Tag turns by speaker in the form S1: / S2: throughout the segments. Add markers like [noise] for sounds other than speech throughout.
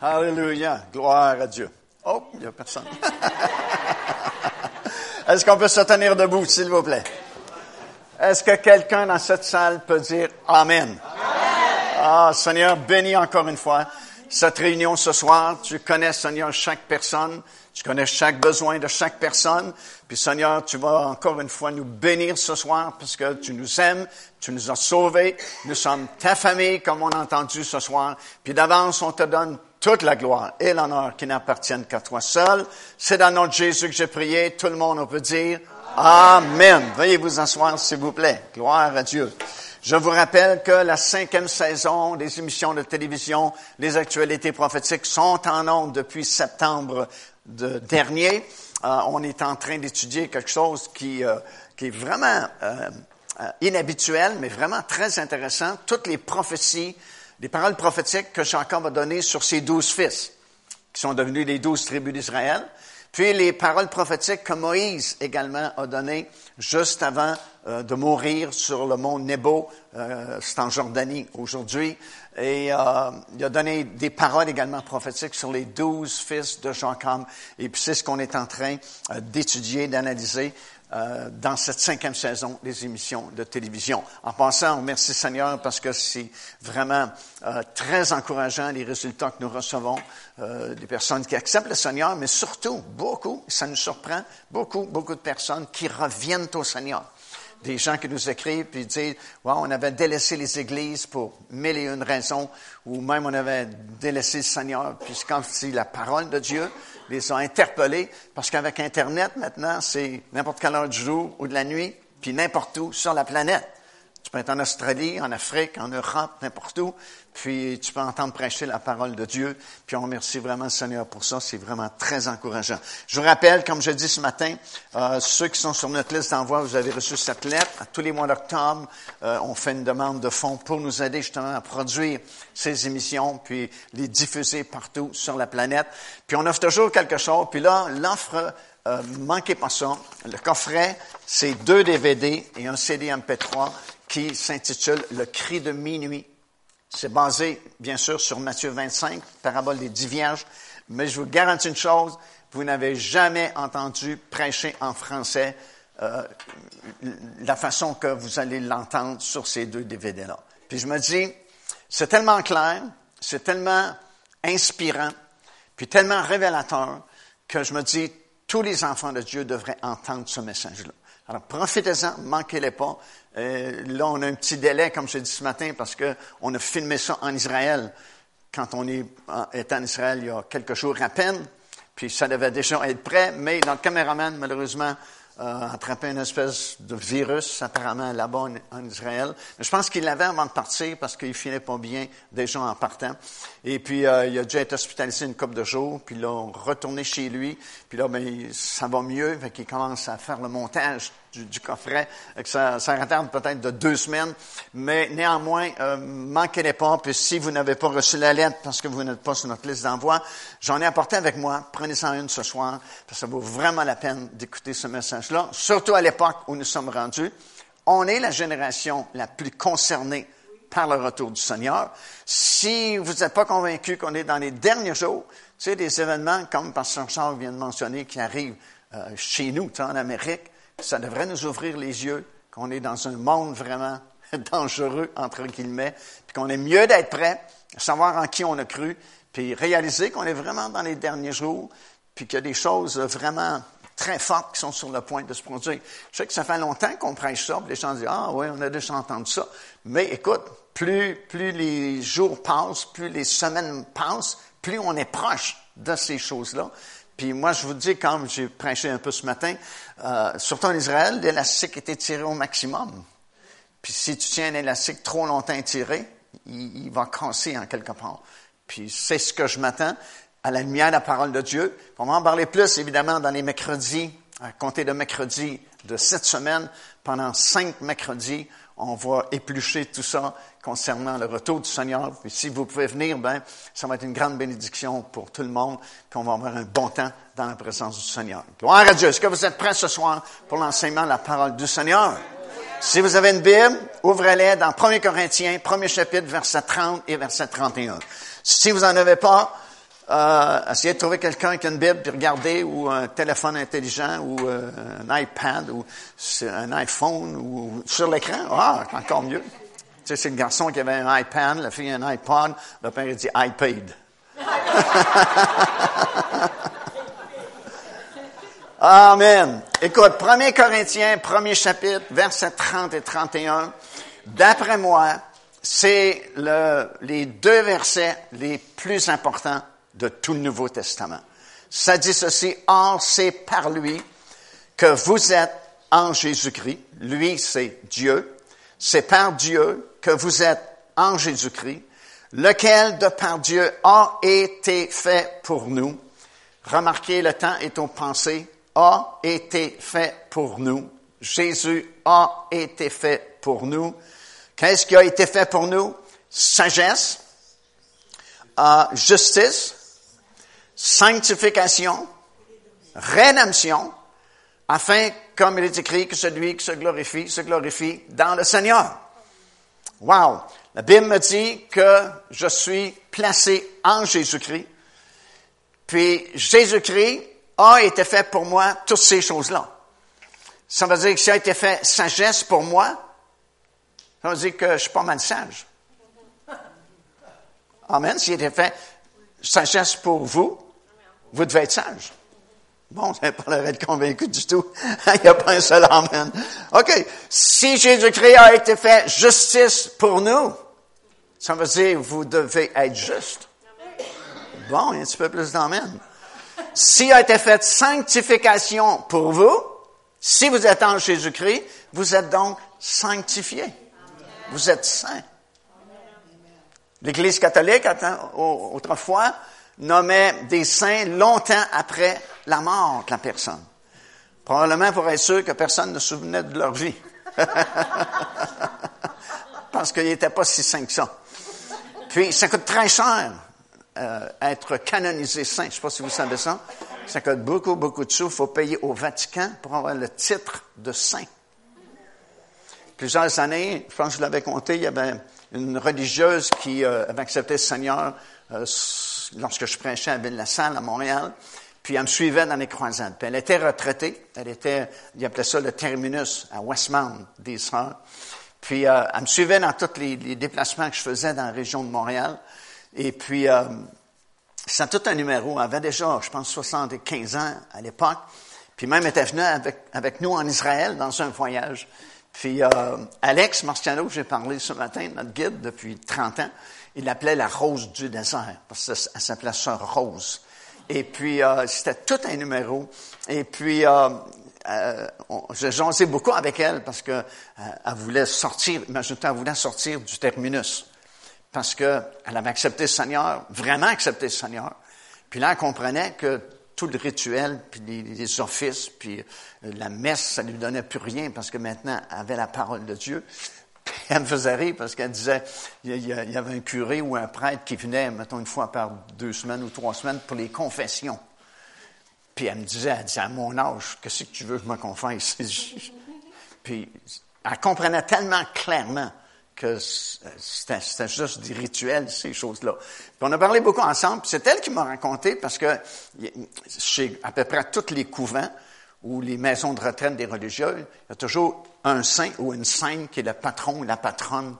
S1: Alléluia. Gloire à Dieu. Oh, il n'y a personne. [laughs] Est-ce qu'on peut se tenir debout, s'il vous plaît? Est-ce que quelqu'un dans cette salle peut dire Amen? Ah, Seigneur, bénis encore une fois cette réunion ce soir. Tu connais, Seigneur, chaque personne. Tu connais chaque besoin de chaque personne. Puis Seigneur, tu vas encore une fois nous bénir ce soir parce que tu nous aimes, tu nous as sauvés. Nous sommes ta famille, comme on a entendu ce soir. Puis d'avance, on te donne toute la gloire et l'honneur qui n'appartiennent qu'à toi seul. C'est dans notre Jésus que j'ai prié. Tout le monde peut dire Amen. Veuillez vous asseoir, s'il vous plaît. Gloire à Dieu. Je vous rappelle que la cinquième saison des émissions de télévision, les actualités prophétiques, sont en ondes depuis septembre de dernier. Euh, on est en train d'étudier quelque chose qui, euh, qui est vraiment euh, inhabituel, mais vraiment très intéressant. Toutes les prophéties, les paroles prophétiques que Jacob a données sur ses douze fils, qui sont devenus les douze tribus d'Israël. Puis les paroles prophétiques que Moïse également a données juste avant de mourir sur le mont Nebo, c'est en Jordanie aujourd'hui. Et euh, il a donné des paroles également prophétiques sur les douze fils de Jacob. Et puis c'est ce qu'on est en train euh, d'étudier, d'analyser euh, dans cette cinquième saison des émissions de télévision. En passant, on remercie Seigneur parce que c'est vraiment très encourageant les résultats que nous recevons des personnes qui acceptent le Seigneur, mais surtout beaucoup, ça nous surprend, beaucoup, beaucoup de personnes qui reviennent au Seigneur des gens qui nous écrivent puis disent, on avait délaissé les églises pour mille et une raisons, ou même on avait délaissé le Seigneur, puis quand c'est la parole de Dieu les a interpellés, parce qu'avec Internet maintenant, c'est n'importe quelle heure du jour ou de la nuit, puis n'importe où sur la planète. Tu peux être en Australie, en Afrique, en Europe, n'importe où, puis tu peux entendre prêcher la parole de Dieu. Puis on remercie vraiment le Seigneur pour ça. C'est vraiment très encourageant. Je vous rappelle, comme je dis ce matin, euh, ceux qui sont sur notre liste d'envoi, vous avez reçu cette lettre. Tous les mois d'octobre, euh, on fait une demande de fonds pour nous aider justement à produire ces émissions, puis les diffuser partout sur la planète. Puis on offre toujours quelque chose. Puis là, l'offre euh, manquez pas ça. Le coffret, c'est deux DVD et un CD MP3 qui s'intitule Le cri de minuit. C'est basé, bien sûr, sur Matthieu 25, parabole des dix vierges, mais je vous garantis une chose, vous n'avez jamais entendu prêcher en français euh, la façon que vous allez l'entendre sur ces deux DVD-là. Puis je me dis, c'est tellement clair, c'est tellement inspirant, puis tellement révélateur que je me dis, tous les enfants de Dieu devraient entendre ce message-là. Alors profitez-en, manquez-les pas. Euh, là, on a un petit délai, comme je l'ai dit ce matin, parce qu'on a filmé ça en Israël. Quand on est, en Israël, il y a quelques jours à peine, puis ça devait déjà être prêt, mais notre caméraman, malheureusement, a attrapé une espèce de virus, apparemment, là-bas en, Israël. Mais je pense qu'il l'avait avant de partir parce qu'il filait pas bien déjà en partant. Et puis, euh, il a déjà été hospitalisé une couple de jours, puis là, on retourné chez lui, puis là, ben, ça va mieux, fait qu'il commence à faire le montage du, coffret. Ça, ça retarde peut-être de deux semaines, mais néanmoins, euh, manquez-les pas. Puis si vous n'avez pas reçu la lettre parce que vous n'êtes pas sur notre liste d'envoi, j'en ai apporté avec moi. Prenez-en une ce soir, parce que ça vaut vraiment la peine d'écouter ce surtout à l'époque où nous sommes rendus. On est la génération la plus concernée par le retour du Seigneur. Si vous n'êtes pas convaincu qu'on est dans les derniers jours, tu sais, des événements comme Pasteur Charles vient de mentionner qui arrivent euh, chez nous, en Amérique, ça devrait nous ouvrir les yeux qu'on est dans un monde vraiment [laughs] dangereux, entre guillemets, puis qu'on est mieux d'être prêt, savoir en qui on a cru, puis réaliser qu'on est vraiment dans les derniers jours, puis qu'il y a des choses vraiment très fortes qui sont sur le point de se produire. Je sais que ça fait longtemps qu'on prêche ça, les gens disent, ah oui, on a déjà entendu ça. Mais écoute, plus, plus les jours passent, plus les semaines passent, plus on est proche de ces choses-là. Puis moi, je vous dis, comme j'ai prêché un peu ce matin, euh, surtout en Israël, l'élastique était tiré au maximum. Puis si tu tiens un élastique trop longtemps tiré, il, va casser en quelque part. Puis c'est ce que je m'attends à la lumière de la parole de Dieu. On va en parler plus, évidemment, dans les mercredis, à compter de mercredi de cette semaine. Pendant cinq mercredis, on va éplucher tout ça concernant le retour du Seigneur. Puis si vous pouvez venir, ben, ça va être une grande bénédiction pour tout le monde. Puis on va avoir un bon temps dans la présence du Seigneur. Gloire à Dieu. Est-ce que vous êtes prêts ce soir pour l'enseignement de la parole du Seigneur? Si vous avez une Bible, ouvrez-les dans 1 Corinthiens, premier chapitre, verset 30 et verset 31. Si vous n'en avez pas, euh, essayez de trouver quelqu'un qui a une Bible, puis regardez, ou un téléphone intelligent, ou euh, un iPad, ou un iPhone, ou sur l'écran. Ah, encore mieux. Tu sais, c'est le garçon qui avait un iPad, la fille un iPod, le père il dit iPad. [laughs] Amen. Écoute, 1 Corinthiens, premier chapitre, versets 30 et 31. D'après moi, c'est le, les deux versets les plus importants de tout le Nouveau Testament. Ça dit ceci, Or, c'est par lui que vous êtes en Jésus-Christ. Lui, c'est Dieu. C'est par Dieu que vous êtes en Jésus-Christ, lequel, de par Dieu, a été fait pour nous? Remarquez, le temps est aux pensées, a été fait pour nous. Jésus a été fait pour nous. Qu'est-ce qui a été fait pour nous? Sagesse, euh, justice, sanctification, rédemption, afin, comme il est écrit, que celui qui se glorifie, se glorifie dans le Seigneur. Wow! La Bible me dit que je suis placé en Jésus-Christ. Puis Jésus-Christ a été fait pour moi toutes ces choses-là. Ça veut dire que ça a été fait sagesse pour moi. Ça veut dire que je suis pas mal sage. Amen. S'il a été fait sagesse pour vous, vous devez être sage. Bon, vous n'avez pas l'air d'être convaincu du tout. [laughs] Il n'y a pas un seul amen. OK. Si Jésus-Christ a été fait justice pour nous, ça veut dire vous devez être juste. Bon, il y a un petit peu plus d'amen. S'il a été fait sanctification pour vous, si vous êtes en Jésus-Christ, vous êtes donc sanctifié. Vous êtes saint. L'Église catholique, autrefois, nommait des saints longtemps après la mort de la personne. Probablement pour être sûr que personne ne se souvenait de leur vie. [laughs] Parce qu'ils n'étaient pas si saints que ça. Puis, ça coûte très cher euh, être canonisé saint. Je ne sais pas si vous savez ça. Ça coûte beaucoup, beaucoup de sous. Il faut payer au Vatican pour avoir le titre de saint. Plusieurs années, je pense que je l'avais compté, il y avait une religieuse qui euh, avait accepté le Seigneur euh, lorsque je prêchais à Ville-la-Salle, à Montréal. Puis elle me suivait dans les croisades. Puis elle était retraitée. Elle était, il appelait ça le terminus à Westmount des Sœurs. Puis euh, elle me suivait dans tous les, déplacements que je faisais dans la région de Montréal. Et puis, euh, c'est tout un numéro. Elle avait déjà, je pense, 75 ans à l'époque. Puis même, elle était venue avec, nous en Israël dans un voyage. Puis euh, Alex Marciano, j'ai parlé ce matin, notre guide depuis 30 ans, il l'appelait la rose du désert, parce qu'elle s'appelait Sœur Rose. Et puis, euh, c'était tout un numéro. Et puis, euh, euh, j'ai jasé beaucoup avec elle parce que euh, elle voulait sortir, imagine elle voulait sortir du terminus. Parce qu'elle avait accepté le Seigneur, vraiment accepté le Seigneur. Puis là, elle comprenait que tout le rituel, puis les, offices, puis la messe, ça ne lui donnait plus rien parce que maintenant, elle avait la parole de Dieu. Elle me faisait rire parce qu'elle disait, il y, avait un curé ou un prêtre qui venait, mettons, une fois par deux semaines ou trois semaines pour les confessions. Puis elle me disait, elle disait, à mon âge, qu'est-ce que tu veux que je me confesse? [laughs] Puis elle comprenait tellement clairement que c'était juste des rituels, ces choses-là. Puis on a parlé beaucoup ensemble, c'est elle qui m'a raconté, parce que chez à peu près tous les couvents ou les maisons de retraite des religieux, il y a toujours un saint ou une sainte qui est le patron ou la patronne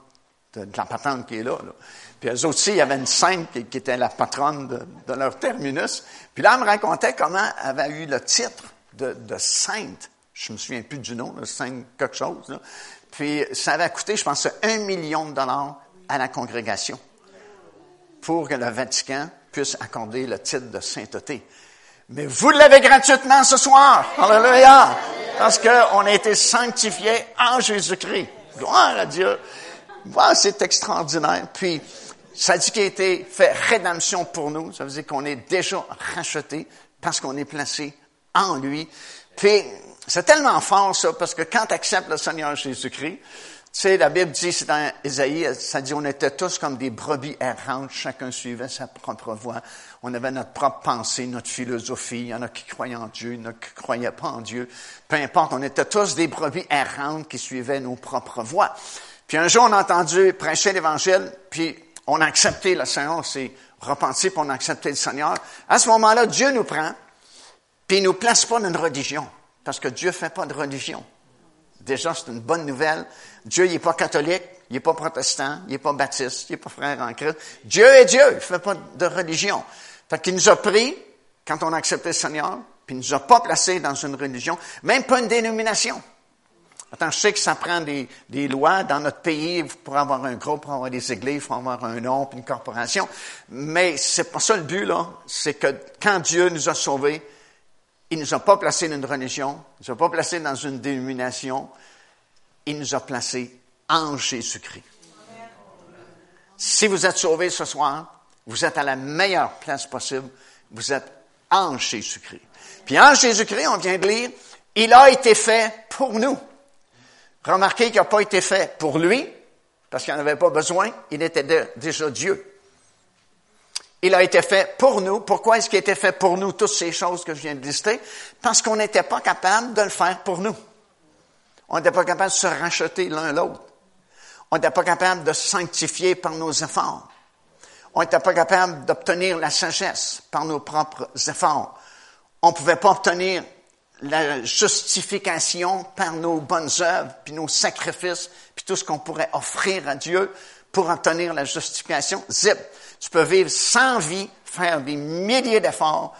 S1: de, la patronne qui est là, Puis eux aussi, il y avait une sainte qui, était la patronne de, leur terminus. Puis là, elle me racontait comment elle avait eu le titre de, sainte. Je me souviens plus du nom, sainte quelque chose. Puis ça avait coûté, je pense, un million de dollars à la congrégation pour que le Vatican puisse accorder le titre de sainteté. Mais vous l'avez gratuitement ce soir. Alléluia. Parce qu'on a été sanctifié en Jésus-Christ. Gloire à Dieu. Voilà, c'est extraordinaire. Puis, ça dit qu'il a été fait rédemption pour nous. Ça veut dire qu'on est déjà racheté parce qu'on est placé en lui. Puis, c'est tellement fort, ça, parce que quand tu acceptes le Seigneur Jésus-Christ, sais, la Bible dit, c'est dans Ésaïe, ça dit, on était tous comme des brebis errantes, chacun suivait sa propre voie. On avait notre propre pensée, notre philosophie. Il y en a qui croyaient en Dieu, il y en a qui croyaient pas en Dieu. Peu importe, on était tous des brebis errantes qui suivaient nos propres voies. Puis un jour, on a entendu prêcher l'Évangile, puis on a accepté le Seigneur, repenti, puis on a accepté le Seigneur, à ce moment-là, Dieu nous prend, puis il nous place pas dans une religion, parce que Dieu fait pas de religion. Déjà, c'est une bonne nouvelle. Dieu, il n'est pas catholique, il n'est pas protestant, il n'est pas baptiste, il n'est pas frère en Christ. Dieu est Dieu, il ne fait pas de religion. Fait qu'il nous a pris, quand on a accepté le Seigneur, puis il nous a pas placés dans une religion, même pas une dénomination. Attends, je sais que ça prend des, lois dans notre pays pour avoir un groupe, pour avoir des églises, pour avoir un nom, puis une corporation. Mais c'est pas ça le but, là. C'est que quand Dieu nous a sauvés, il nous a pas placés dans une religion, il nous a pas placés dans une dénomination, il nous a placés en Jésus-Christ. Si vous êtes sauvés ce soir, vous êtes à la meilleure place possible, vous êtes en Jésus-Christ. Puis en Jésus-Christ, on vient de lire, il a été fait pour nous. Remarquez qu'il n'a pas été fait pour lui, parce qu'il n'en avait pas besoin, il était déjà Dieu. Il a été fait pour nous. Pourquoi est-ce qu'il a été fait pour nous, toutes ces choses que je viens de lister? Parce qu'on n'était pas capable de le faire pour nous. On n'était pas capable de se racheter l'un l'autre. On n'était pas capable de se sanctifier par nos efforts. On n'était pas capable d'obtenir la sagesse par nos propres efforts. On ne pouvait pas obtenir la justification par nos bonnes œuvres, puis nos sacrifices, puis tout ce qu'on pourrait offrir à Dieu pour obtenir la justification. Zip, tu peux vivre sans vie, faire des milliers d'efforts,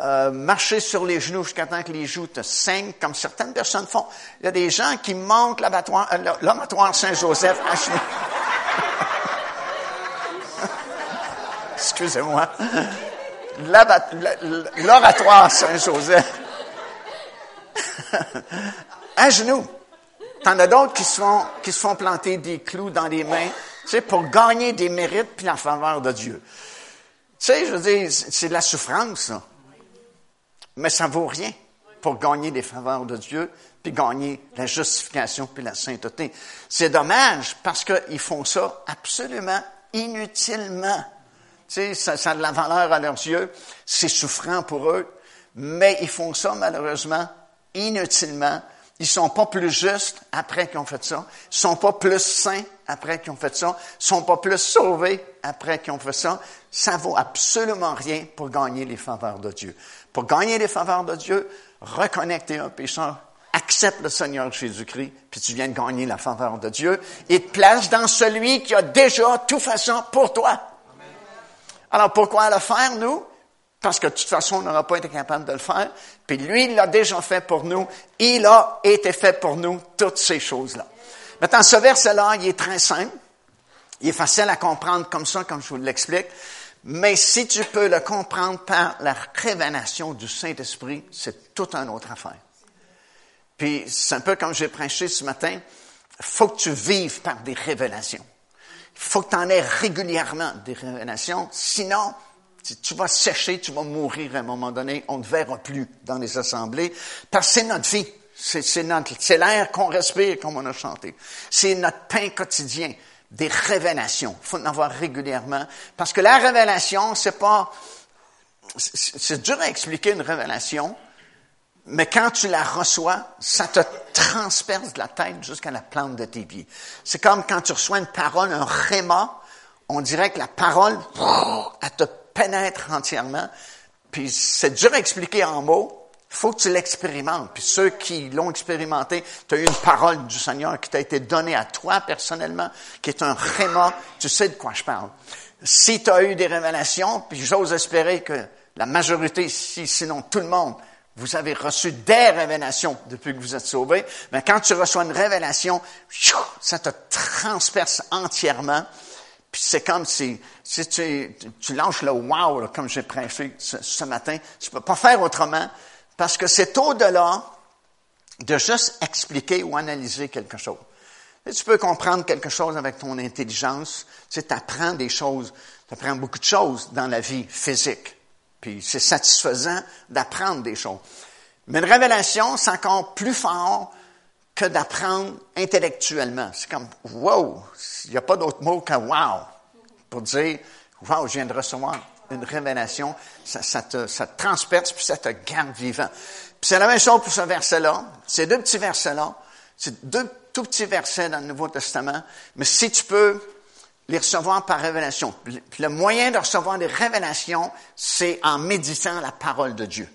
S1: euh, marcher sur les genoux jusqu'à temps que les joues te saignent, comme certaines personnes font. Il y a des gens qui montent l'abattoir, euh, Saint-Joseph à genoux. [laughs] Excusez-moi. L'oratoire Saint-Joseph [laughs] à genoux. T'en as d'autres qui se font, qui se font planter des clous dans les mains, sais, pour gagner des mérites puis la faveur de Dieu. Tu sais, je veux c'est de la souffrance. Mais ça vaut rien pour gagner des faveurs de Dieu puis gagner la justification puis la sainteté. C'est dommage parce qu'ils font ça absolument inutilement. Tu sais, ça, ça a de la valeur à leurs yeux, c'est souffrant pour eux, mais ils font ça malheureusement inutilement. Ils sont pas plus justes après qu'ils ont fait ça. Ils sont pas plus saints après qu'ils ont fait ça. Sont pas plus sauvés après qu'ils ont fait ça. Ça vaut absolument rien pour gagner les faveurs de Dieu. Pour gagner les faveurs de Dieu, reconnecte un pécheur, accepte le Seigneur Jésus-Christ, puis tu viens de gagner la faveur de Dieu et te place dans celui qui a déjà tout ça pour toi. Alors pourquoi le faire, nous? parce que de toute façon, on n'aura pas été capable de le faire. Puis lui, il l'a déjà fait pour nous. Il a été fait pour nous toutes ces choses-là. Maintenant, ce verset-là, il est très simple. Il est facile à comprendre comme ça, comme je vous l'explique. Mais si tu peux le comprendre par la révélation du Saint-Esprit, c'est toute une autre affaire. Puis, c'est un peu comme j'ai prêché ce matin. Faut que tu vives par des révélations. Il faut que tu en aies régulièrement des révélations. Sinon, tu vas sécher, tu vas mourir à un moment donné, on ne verra plus dans les assemblées, parce que c'est notre vie. C'est, l'air qu'on respire, comme on a chanté. C'est notre pain quotidien, des révélations. Il faut en avoir régulièrement. Parce que la révélation, c'est pas, c'est dur à expliquer une révélation, mais quand tu la reçois, ça te transperce de la tête jusqu'à la plante de tes pieds. C'est comme quand tu reçois une parole, un réma, on dirait que la parole, elle te pénètre entièrement. Puis c'est dur à expliquer en mots. Faut que tu l'expérimentes. Puis ceux qui l'ont expérimenté, tu as eu une parole du Seigneur qui t'a été donnée à toi personnellement, qui est un réma. Tu sais de quoi je parle. Si tu as eu des révélations, puis j'ose espérer que la majorité, si, sinon tout le monde, vous avez reçu des révélations depuis que vous êtes sauvés. Mais quand tu reçois une révélation, ça te transperce entièrement. Puis c'est comme si, si tu, tu lâches le wow, comme j'ai prêché ce, matin, tu peux pas faire autrement, parce que c'est au-delà de juste expliquer ou analyser quelque chose. tu peux comprendre quelque chose avec ton intelligence, tu sais, apprends des choses, tu apprends beaucoup de choses dans la vie physique. Puis c'est satisfaisant d'apprendre des choses. Mais une révélation, c'est encore plus fort que d'apprendre intellectuellement. C'est comme, wow, il n'y a pas d'autre mot que wow pour dire, wow, je viens de recevoir une révélation, ça, te, ça transperce, puis ça te garde vivant. Puis c'est la même chose pour ce verset-là. Ces deux petits versets-là, c'est deux tout petits versets dans le Nouveau Testament, mais si tu peux les recevoir par révélation. Puis le moyen de recevoir des révélations, c'est en méditant la parole de Dieu.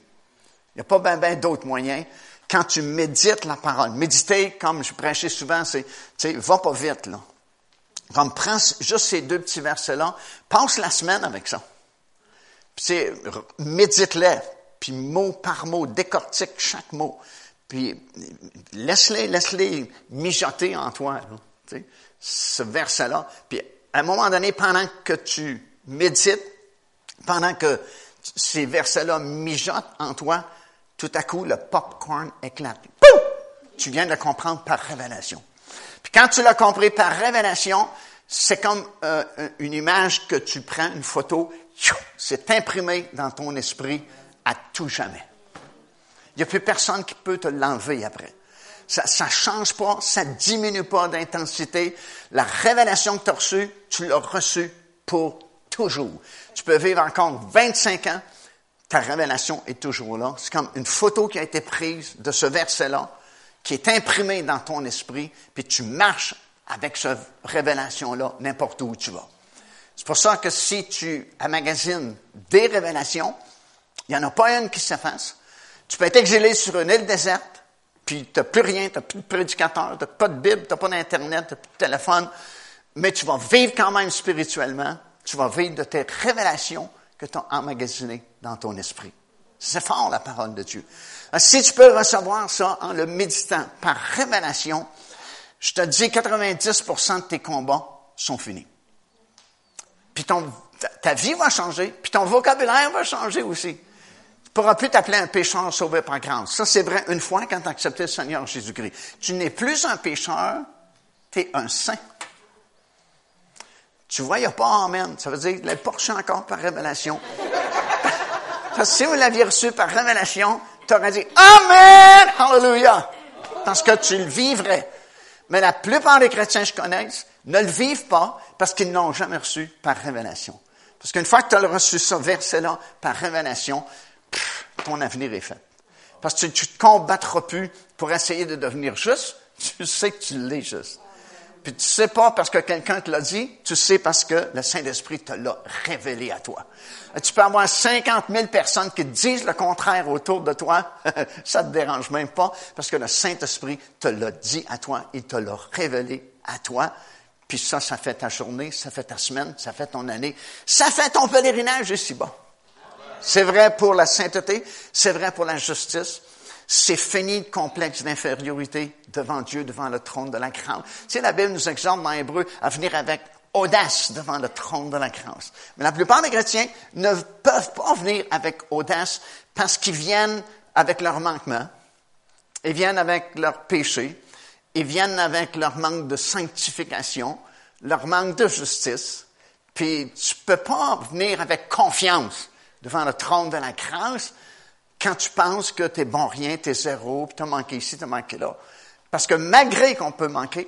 S1: Il n'y a pas bien ben, d'autres moyens. Quand tu médites la parole, méditer, comme je prêchais souvent, c'est, tu sais, va pas vite, là. Comme prends juste ces deux petits versets-là, passe la semaine avec ça. Puis médite-les, puis mot par mot, décortique chaque mot. Puis laisse-les, laisse-les mijoter en toi, là, ce verset-là. Puis à un moment donné, pendant que tu médites, pendant que ces versets-là mijotent en toi, tout à coup, le popcorn éclate. Poum! Tu viens de le comprendre par révélation. Puis quand tu l'as compris par révélation, c'est comme euh, une image que tu prends, une photo, c'est imprimé dans ton esprit à tout jamais. Il n'y a plus personne qui peut te l'enlever après. Ça ne change pas, ça diminue pas d'intensité. La révélation que tu as reçue, tu l'as reçue pour toujours. Tu peux vivre encore 25 ans, ta révélation est toujours là. C'est comme une photo qui a été prise de ce verset-là, qui est imprimé dans ton esprit, puis tu marches avec cette révélation-là n'importe où tu vas. C'est pour ça que si tu amagasines des révélations, il n'y en a pas une qui s'efface. Tu peux être exilé sur une île déserte, puis tu n'as plus rien, tu n'as plus de prédicateur, tu n'as pas de Bible, tu n'as pas d'Internet, tu n'as plus de téléphone, mais tu vas vivre quand même spirituellement, tu vas vivre de tes révélations que tu as emmagasinées dans ton esprit. C'est fort la parole de Dieu. Si tu peux recevoir ça en le méditant par révélation, je te dis 90% de tes combats sont finis. Puis ta vie va changer, puis ton vocabulaire va changer aussi pourras plus t'appeler un pécheur sauvé par grâce. Ça, c'est vrai une fois quand tu as accepté le Seigneur Jésus-Christ. Tu n'es plus un pécheur, tu es un saint. Tu vois, il n'y a pas Amen. Ça veut dire qu'il est porché encore par révélation. [laughs] Parce si vous l'aviez reçu par révélation, tu aurais dit Amen! Hallelujah! Parce que tu le vivrais. Mais la plupart des chrétiens que je connais ne le vivent pas parce qu'ils n'ont jamais reçu par révélation. Parce qu'une fois que tu as reçu ce verset-là par révélation, ton avenir est fait. Parce que tu ne te combattras plus pour essayer de devenir juste. Tu sais que tu l'es juste. Puis tu sais pas parce que quelqu'un te l'a dit, tu sais parce que le Saint-Esprit te l'a révélé à toi. Tu peux avoir 50 000 personnes qui disent le contraire autour de toi, [laughs] ça te dérange même pas parce que le Saint-Esprit te l'a dit à toi, il te l'a révélé à toi. Puis ça, ça fait ta journée, ça fait ta semaine, ça fait ton année, ça fait ton pèlerinage ici-bas. C'est vrai pour la sainteté, c'est vrai pour la justice. C'est fini le complexe d'infériorité devant Dieu, devant le trône de la grâce. Tu la Bible nous exhorte dans Hébreu à venir avec audace devant le trône de la grâce. Mais la plupart des chrétiens ne peuvent pas venir avec audace parce qu'ils viennent avec leur manquement, ils viennent avec leur péché, ils viennent avec leur manque de sanctification, leur manque de justice, puis tu peux pas venir avec confiance devant le trône de la grâce quand tu penses que tu es bon rien, tu es zéro, puis tu as manqué ici, tu as manqué là. Parce que malgré qu'on peut manquer,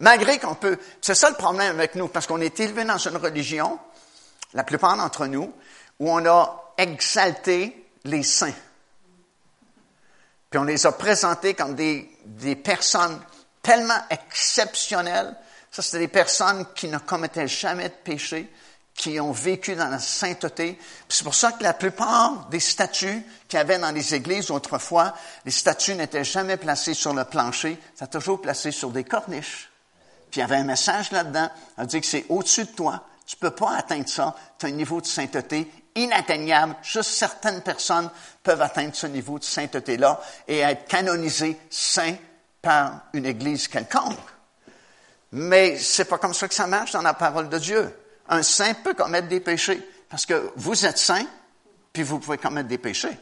S1: malgré qu'on peut... C'est ça le problème avec nous, parce qu'on est élevé dans une religion, la plupart d'entre nous, où on a exalté les saints. Puis on les a présentés comme des, des personnes tellement exceptionnelles. Ça, c'était des personnes qui ne commettaient jamais de péché, qui ont vécu dans la sainteté. C'est pour ça que la plupart des statues qu'il y avait dans les églises autrefois, les statues n'étaient jamais placées sur le plancher, c'était toujours placé sur des corniches. Puis il y avait un message là-dedans, on dit que c'est au-dessus de toi, tu peux pas atteindre ça, tu as un niveau de sainteté inatteignable. Juste certaines personnes peuvent atteindre ce niveau de sainteté-là et être canonisées saints par une église quelconque. Mais c'est pas comme ça que ça marche dans la parole de Dieu un saint peut commettre des péchés. Parce que vous êtes saint, puis vous pouvez commettre des péchés.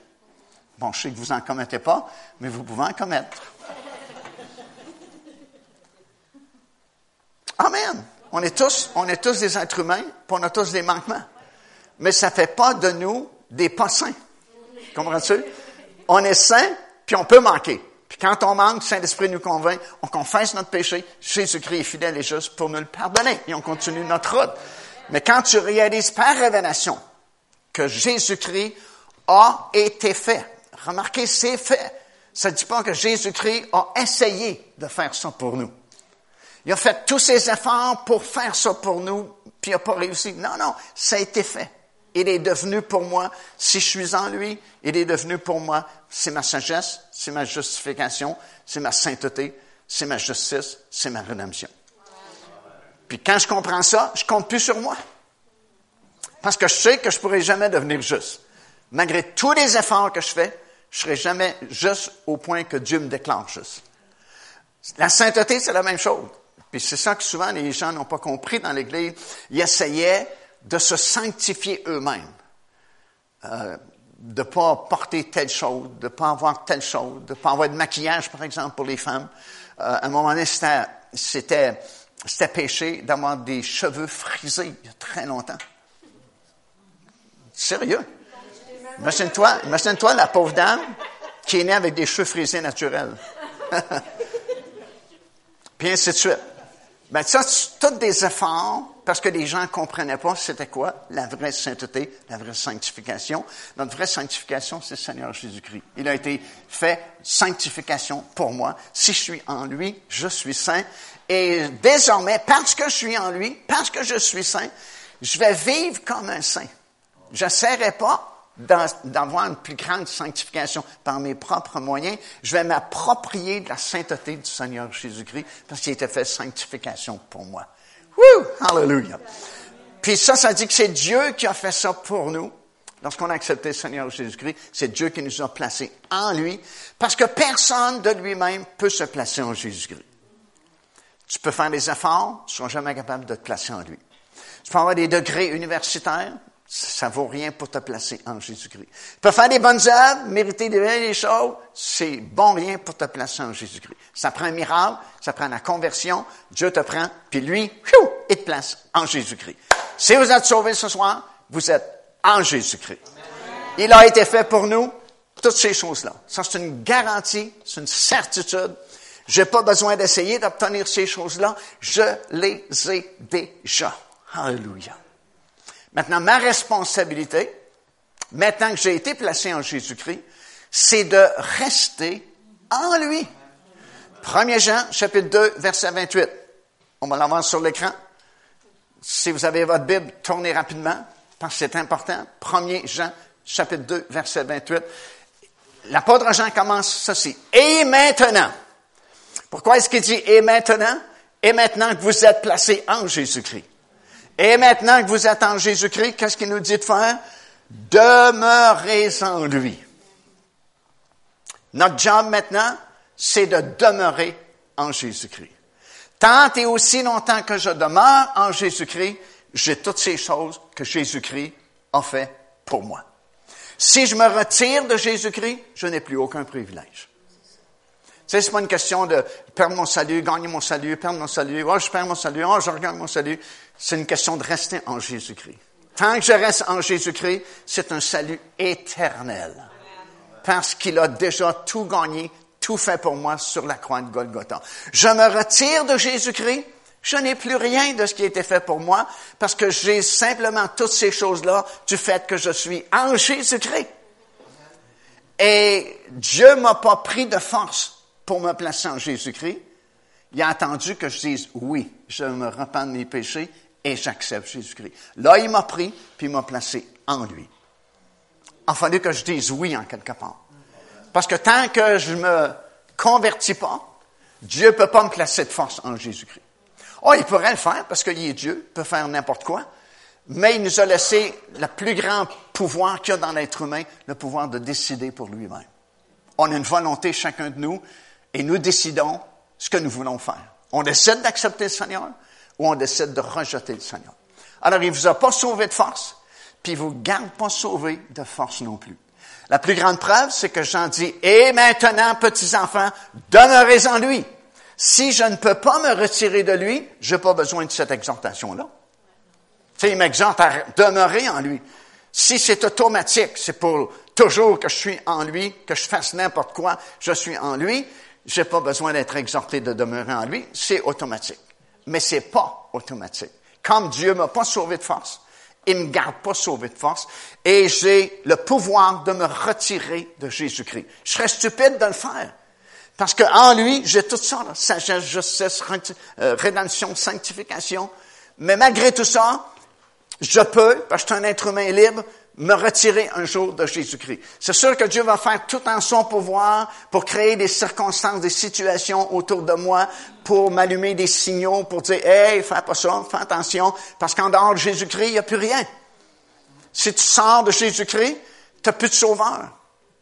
S1: Bon, je sais que vous n'en commettez pas, mais vous pouvez en commettre. Amen. On est tous, on est tous des êtres humains, puis on a tous des manquements. Mais ça fait pas de nous des pas saints. Comprends-tu? On est saint, puis on peut manquer. Quand on manque, Saint-Esprit nous convainc, on confesse notre péché, Jésus-Christ est fidèle et juste pour nous le pardonner, et on continue notre route. Mais quand tu réalises par révélation que Jésus-Christ a été fait, remarquez, c'est fait. Ça ne dit pas que Jésus-Christ a essayé de faire ça pour nous. Il a fait tous ses efforts pour faire ça pour nous, puis il n'a pas réussi. Non, non, ça a été fait. Il est devenu pour moi, si je suis en lui, il est devenu pour moi, c'est ma sagesse, c'est ma justification, c'est ma sainteté, c'est ma justice, c'est ma rédemption. Puis quand je comprends ça, je compte plus sur moi. Parce que je sais que je pourrai jamais devenir juste. Malgré tous les efforts que je fais, je serai jamais juste au point que Dieu me déclare juste. La sainteté, c'est la même chose. Puis c'est ça que souvent les gens n'ont pas compris dans l'Église. Ils essayaient de se sanctifier eux-mêmes. Euh, de ne pas porter telle chose, de ne pas avoir telle chose, de ne pas avoir de maquillage, par exemple, pour les femmes. Euh, à un moment donné, c'était, c'était péché d'avoir des cheveux frisés il y a très longtemps. Sérieux? Imagine-toi, imagine-toi la pauvre dame qui est née avec des cheveux frisés naturels. [laughs] Puis ainsi de suite. Ben, ça, c'est tous des efforts parce que les gens ne comprenaient pas c'était quoi la vraie sainteté, la vraie sanctification. Notre vraie sanctification, c'est le Seigneur Jésus-Christ. Il a été fait sanctification pour moi. Si je suis en lui, je suis saint. Et désormais, parce que je suis en lui, parce que je suis saint, je vais vivre comme un saint. Je n'essaierai pas d'avoir une plus grande sanctification par mes propres moyens, je vais m'approprier de la sainteté du Seigneur Jésus-Christ parce qu'il a été fait sanctification pour moi. Woo! Hallelujah! Puis ça, ça dit que c'est Dieu qui a fait ça pour nous. Lorsqu'on a accepté le Seigneur Jésus-Christ, c'est Dieu qui nous a placés en lui, parce que personne de lui-même peut se placer en Jésus-Christ. Tu peux faire des efforts, tu ne seras jamais capable de te placer en lui. Tu peux avoir des degrés universitaires, ça vaut rien pour te placer en Jésus-Christ. Tu peux faire des bonnes œuvres, mériter des belles choses, c'est bon rien pour te placer en Jésus-Christ. Ça prend un miracle, ça prend la conversion, Dieu te prend, puis lui, il te place en Jésus-Christ. Si vous êtes sauvés ce soir, vous êtes en Jésus-Christ. Il a été fait pour nous toutes ces choses-là. Ça, c'est une garantie, c'est une certitude. J'ai pas besoin d'essayer d'obtenir ces choses-là. Je les ai déjà. Alléluia. Maintenant, ma responsabilité, maintenant que j'ai été placé en Jésus-Christ, c'est de rester en lui. 1 Jean, chapitre 2, verset 28. On va l'avoir sur l'écran. Si vous avez votre Bible, tournez rapidement, parce que c'est important. 1 Jean, chapitre 2, verset 28. L'apôtre Jean commence ceci. Et maintenant. Pourquoi est-ce qu'il dit et maintenant? Et maintenant que vous êtes placé en Jésus-Christ. Et maintenant que vous êtes en Jésus-Christ, qu'est-ce qu'il nous dit de faire? Demeurez en lui. Notre job maintenant, c'est de demeurer en Jésus-Christ. Tant et aussi longtemps que je demeure en Jésus-Christ, j'ai toutes ces choses que Jésus-Christ a fait pour moi. Si je me retire de Jésus-Christ, je n'ai plus aucun privilège. Sais, c'est pas une question de perdre mon salut, gagner mon salut, perdre mon salut, oh, je perds mon salut, oh, je regagne mon salut. C'est une question de rester en Jésus-Christ. Tant que je reste en Jésus-Christ, c'est un salut éternel. Parce qu'il a déjà tout gagné, tout fait pour moi sur la croix de Golgotha. Je me retire de Jésus-Christ, je n'ai plus rien de ce qui a été fait pour moi, parce que j'ai simplement toutes ces choses-là du fait que je suis en Jésus-Christ. Et Dieu m'a pas pris de force pour me placer en Jésus-Christ. Il a attendu que je dise oui, je me repens de mes péchés et j'accepte Jésus-Christ. Là, il m'a pris, puis il m'a placé en lui. Il fallu que je dise oui en quelque part. Parce que tant que je me convertis pas, Dieu peut pas me placer de force en Jésus-Christ. Oh, il pourrait le faire parce qu'il est Dieu, il peut faire n'importe quoi, mais il nous a laissé le plus grand pouvoir qu'il y a dans l'être humain, le pouvoir de décider pour lui-même. On a une volonté, chacun de nous, et nous décidons ce que nous voulons faire. On décide d'accepter le Seigneur ou on décide de rejeter le Seigneur. Alors, il ne vous a pas sauvé de force, puis il ne vous garde pas sauvé de force non plus. La plus grande preuve, c'est que Jean dit, et maintenant, petits enfants, demeurez en lui. Si je ne peux pas me retirer de lui, je n'ai pas besoin de cette exhortation-là. Tu il m'exhorte à demeurer en lui. Si c'est automatique, c'est pour toujours que je suis en lui, que je fasse n'importe quoi, je suis en lui, j'ai pas besoin d'être exhorté de demeurer en lui, c'est automatique. Mais c'est pas automatique. Comme Dieu m'a pas sauvé de force, il me garde pas sauvé de force, et j'ai le pouvoir de me retirer de Jésus-Christ. Je serais stupide de le faire. Parce qu'en lui, j'ai tout ça, là, sagesse, justice, euh, rédemption, sanctification. Mais malgré tout ça, je peux, parce que je suis un être humain libre, me retirer un jour de Jésus-Christ. C'est sûr que Dieu va faire tout en son pouvoir pour créer des circonstances, des situations autour de moi, pour m'allumer des signaux, pour dire, hey, fais pas ça, fais attention, parce qu'en dehors de Jésus-Christ, il n'y a plus rien. Si tu sors de Jésus-Christ, tu n'as plus de sauveur,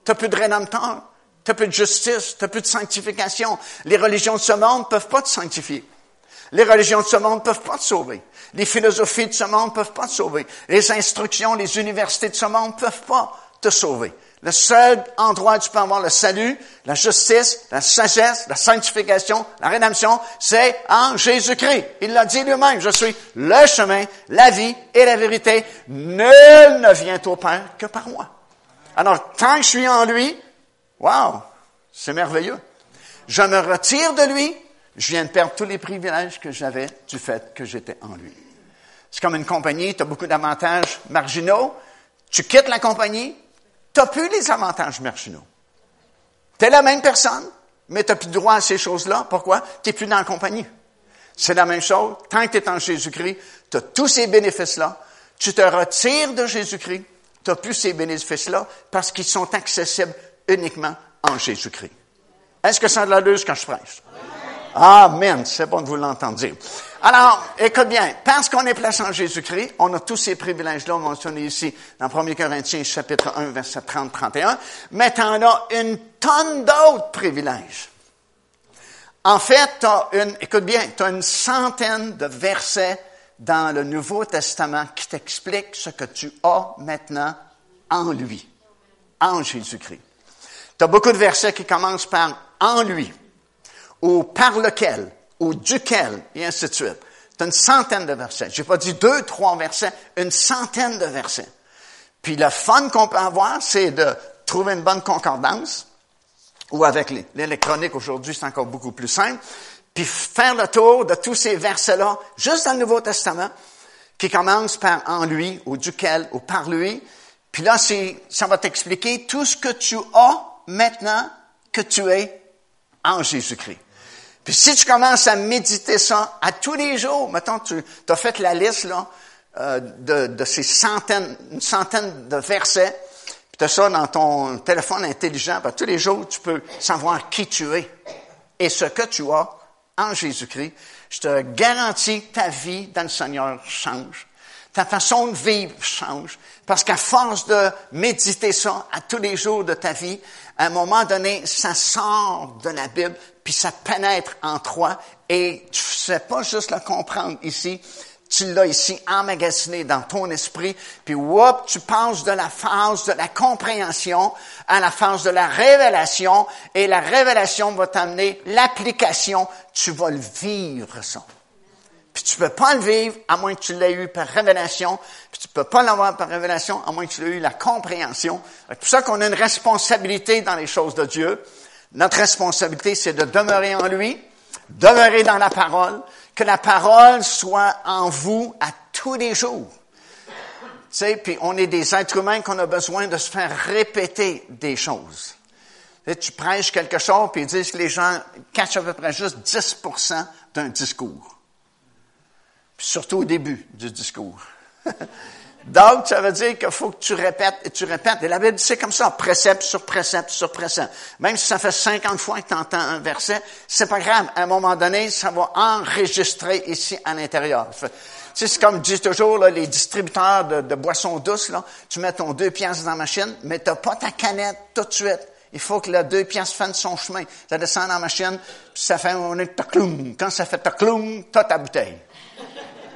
S1: tu n'as plus de rédempteur, tu n'as plus de justice, tu n'as plus de sanctification. Les religions de ce monde ne peuvent pas te sanctifier. Les religions de ce monde ne peuvent pas te sauver. Les philosophies de ce monde ne peuvent pas te sauver. Les instructions, les universités de ce monde ne peuvent pas te sauver. Le seul endroit où tu peux avoir le salut, la justice, la sagesse, la sanctification, la rédemption, c'est en Jésus-Christ. Il l'a dit lui-même, je suis le chemin, la vie et la vérité. Nul ne vient au Père que par moi. Alors, tant que je suis en lui, wow, c'est merveilleux. Je me retire de lui, je viens de perdre tous les privilèges que j'avais du fait que j'étais en lui. C'est comme une compagnie, tu as beaucoup d'avantages marginaux. Tu quittes la compagnie, tu n'as plus les avantages marginaux. Tu es la même personne, mais tu n'as plus droit à ces choses-là. Pourquoi? Tu n'es plus dans la compagnie. C'est la même chose. Tant que tu es en Jésus-Christ, tu as tous ces bénéfices-là. Tu te retires de Jésus-Christ, tu n'as plus ces bénéfices-là parce qu'ils sont accessibles uniquement en Jésus-Christ. Est-ce que ça de la quand je prêche? Amen. C'est bon de vous l'entendre. Alors, écoute bien, parce qu'on est placé en Jésus-Christ, on a tous ces privilèges-là mentionnés ici dans 1 Corinthiens chapitre 1, verset 30-31, mais tu en as une tonne d'autres privilèges. En fait, tu as une, écoute bien, tu as une centaine de versets dans le Nouveau Testament qui t'expliquent ce que tu as maintenant en lui, en Jésus-Christ. Tu as beaucoup de versets qui commencent par en lui ou par lequel, ou duquel, et ainsi de suite. C'est une centaine de versets. J'ai pas dit deux, trois versets, une centaine de versets. Puis le fun qu'on peut avoir, c'est de trouver une bonne concordance, ou avec l'électronique aujourd'hui, c'est encore beaucoup plus simple, puis faire le tour de tous ces versets-là, juste dans le Nouveau Testament, qui commencent par en lui, ou duquel, ou par lui. Puis là, ça va t'expliquer tout ce que tu as maintenant que tu es en Jésus-Christ. Puis si tu commences à méditer ça à tous les jours, mettons, tu as fait la liste là, euh, de, de, ces centaines, une centaine de versets, puis tu as ça dans ton téléphone intelligent, ben, tous les jours, tu peux savoir qui tu es et ce que tu as en Jésus-Christ. Je te garantis que ta vie dans le Seigneur change. Ta façon de vivre change. Parce qu'à force de méditer ça à tous les jours de ta vie, à un moment donné, ça sort de la Bible, puis ça pénètre en toi, et tu sais pas juste le comprendre ici, tu l'as ici emmagasiné dans ton esprit, puis whoop, tu passes de la phase de la compréhension à la phase de la révélation, et la révélation va t'amener l'application, tu vas le vivre ça. Puis tu peux pas le vivre à moins que tu l'aies eu par révélation. Puis tu peux pas l'avoir par révélation à moins que tu l'aies eu la compréhension. C'est pour ça qu'on a une responsabilité dans les choses de Dieu. Notre responsabilité, c'est de demeurer en lui, demeurer dans la parole, que la parole soit en vous à tous les jours. Tu sais, puis on est des êtres humains qu'on a besoin de se faire répéter des choses. Tu, tu prêches quelque chose, puis ils disent que les gens cachent à peu près juste 10% d'un discours surtout au début du discours. [laughs] Donc, ça veut dire qu'il faut que tu répètes et tu répètes. Et la Bible c'est comme ça, précepte sur précepte sur précepte. Même si ça fait 50 fois que tu entends un verset, c'est pas grave. À un moment donné, ça va enregistrer ici à l'intérieur. c'est comme dis toujours, là, les distributeurs de, boissons douces, là, tu mets ton deux pièces dans la machine, mais tu pas ta canette tout de suite. Il faut que les deux pièces fassent son chemin. Ça descend dans la machine, puis ça fait un Quand ça fait tacloum, t'as ta bouteille.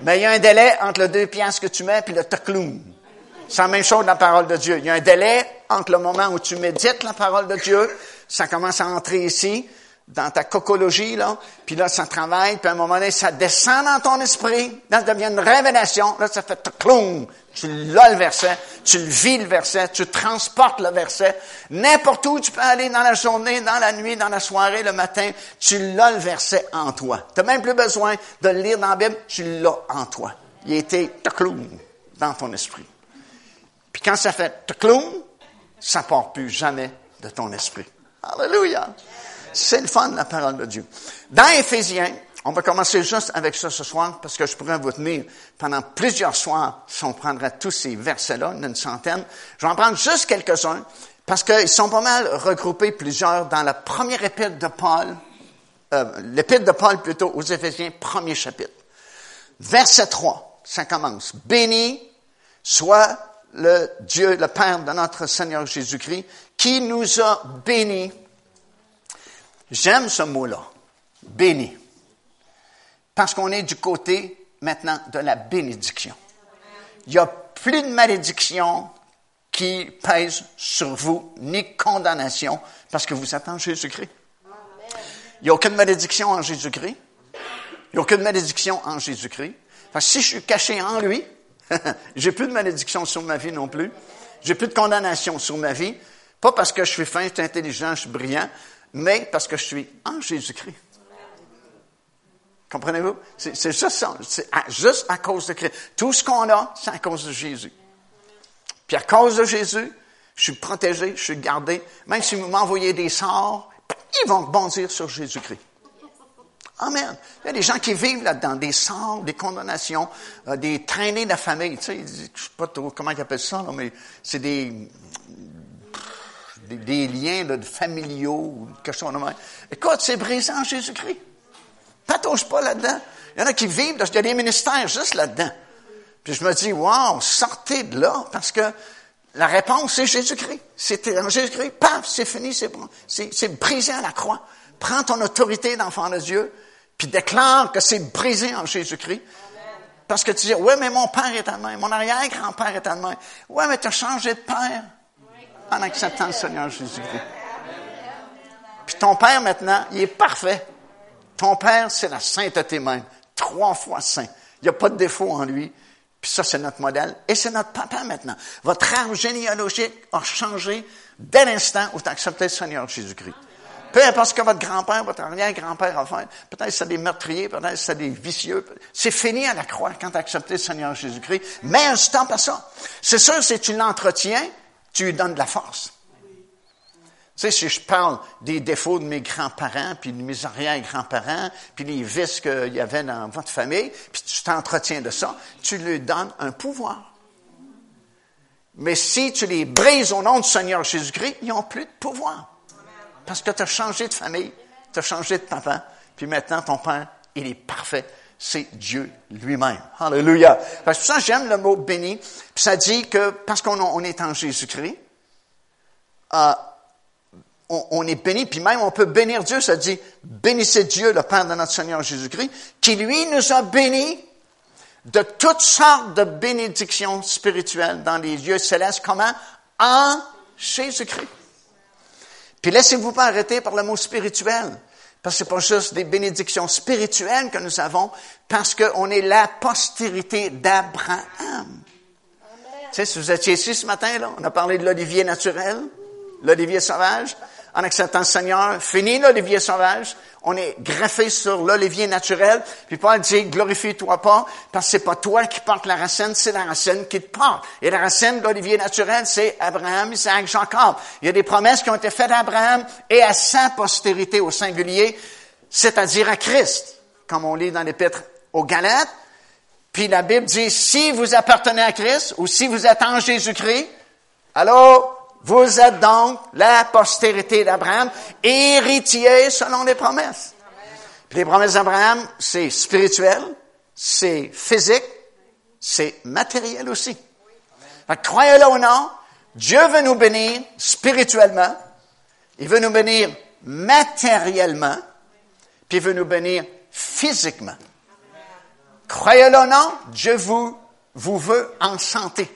S1: Mais il y a un délai entre le deux piastres que tu mets et le tacloum. C'est la même chose dans la parole de Dieu. Il y a un délai entre le moment où tu médites la parole de Dieu, ça commence à entrer ici, dans ta cocologie, là, puis là, ça travaille, puis à un moment donné, ça descend dans ton esprit, là, ça devient une révélation, là, ça fait cloum, tu l'as le verset, tu le vis le verset, tu transportes le verset, n'importe où tu peux aller dans la journée, dans la nuit, dans la soirée, le matin, tu l'as le verset en toi. Tu n'as même plus besoin de le lire dans la Bible, tu l'as en toi. Il a été cloum dans ton esprit. Puis quand ça fait cloum, ça part plus jamais de ton esprit. Alléluia. C'est le fun, la parole de Dieu. Dans Éphésiens, on va commencer juste avec ça ce soir, parce que je pourrais vous tenir pendant plusieurs soirs si on prendrait tous ces versets-là, une centaine. Je vais en prendre juste quelques-uns, parce qu'ils sont pas mal regroupés plusieurs dans la première épître de Paul, euh, l'épître de Paul plutôt aux Éphésiens, premier chapitre. Verset 3, ça commence. Béni soit le Dieu, le Père de notre Seigneur Jésus-Christ, qui nous a bénis. J'aime ce mot-là, béni, parce qu'on est du côté maintenant de la bénédiction. Il n'y a plus de malédiction qui pèse sur vous, ni condamnation, parce que vous êtes en Jésus-Christ. Il n'y a aucune malédiction en Jésus-Christ. Il n'y a aucune malédiction en Jésus-Christ. si je suis caché en lui, [laughs] j'ai plus de malédiction sur ma vie non plus. J'ai plus de condamnation sur ma vie. Pas parce que je suis fin, je suis intelligent, je suis brillant, mais parce que je suis en Jésus-Christ. Comprenez-vous? C'est juste ça. C'est juste à cause de Christ. Tout ce qu'on a, c'est à cause de Jésus. Puis à cause de Jésus, je suis protégé, je suis gardé. Même si vous m'envoyez des sorts, ils vont rebondir sur Jésus-Christ. Amen. Il y a des gens qui vivent là-dedans, des sorts, des condamnations, euh, des traînées de la famille. Tu sais, je sais pas trop comment ils appellent ça, mais c'est des, des, liens de familiaux quelque chose de même. Écoute, c'est brisé en Jésus-Christ. Patouche pas là-dedans. Il y en a qui vivent, il y a des ministères juste là-dedans. Puis je me dis, wow, sortez de là, parce que la réponse, c'est Jésus-Christ. C'est en Jésus-Christ, paf, c'est fini, c'est brisé à la croix. Prends ton autorité d'enfant de Dieu, puis déclare que c'est brisé en Jésus-Christ. Parce que tu dis, ouais, mais mon père est allemand, mon arrière-grand-père est allemand. Ouais, mais tu as changé de père en acceptant le Seigneur Jésus-Christ. Puis ton père, maintenant, il est parfait. Ton père, c'est la sainteté même. Trois fois saint. Il n'y a pas de défaut en lui. Puis ça, c'est notre modèle. Et c'est notre papa maintenant. Votre arbre généalogique a changé dès l'instant où tu as accepté le Seigneur Jésus-Christ. Peu importe ce que votre grand-père, votre arrière-grand-père a fait, peut-être c'est des meurtriers, peut-être c'est des vicieux. C'est fini à la croix quand tu as accepté le Seigneur Jésus-Christ. Mais un stop à ça. C'est sûr, si tu l'entretiens, tu lui donnes de la force. Sais, si je parle des défauts de mes grands-parents, puis de mes arrière-grands-parents, puis les vices qu'il y avait dans votre famille, puis tu t'entretiens de ça, tu lui donnes un pouvoir. Mais si tu les brises au nom du Seigneur Jésus-Christ, ils n'ont plus de pouvoir. Parce que tu as changé de famille, tu as changé de papa, puis maintenant ton père, il est parfait. C'est Dieu lui-même. Alléluia. Parce que ça, j'aime le mot béni. Puis ça dit que parce qu'on est en Jésus-Christ, euh, on, est béni, puis même on peut bénir Dieu. Ça dit, bénissez Dieu, le Père de notre Seigneur Jésus-Christ, qui lui nous a bénis de toutes sortes de bénédictions spirituelles dans les lieux célestes. Comment? En Jésus-Christ. Puis laissez-vous pas arrêter par le mot spirituel. Parce que c'est pas juste des bénédictions spirituelles que nous avons, parce qu'on est la postérité d'Abraham. Tu sais, si vous étiez ici ce matin, là, on a parlé de l'olivier naturel, l'olivier sauvage en acceptant le Seigneur. Fini l'olivier sauvage. On est greffé sur l'olivier naturel. Puis Paul dit, glorifie-toi pas, parce que c'est pas toi qui portes la racine, c'est la racine qui te porte. Et la racine de l'olivier naturel, c'est Abraham, Isaac, Jacob. Il y a des promesses qui ont été faites à Abraham et à sa postérité au singulier, c'est-à-dire à Christ, comme on lit dans l'épître aux Galates. Puis la Bible dit, si vous appartenez à Christ ou si vous êtes en Jésus-Christ, alors vous êtes donc la postérité d'Abraham, héritier selon les promesses. Puis les promesses d'Abraham, c'est spirituel, c'est physique, c'est matériel aussi. Croyez-le ou non, Dieu veut nous bénir spirituellement, il veut nous bénir matériellement, puis il veut nous bénir physiquement. Croyez-le ou non, Dieu vous, vous veut en santé.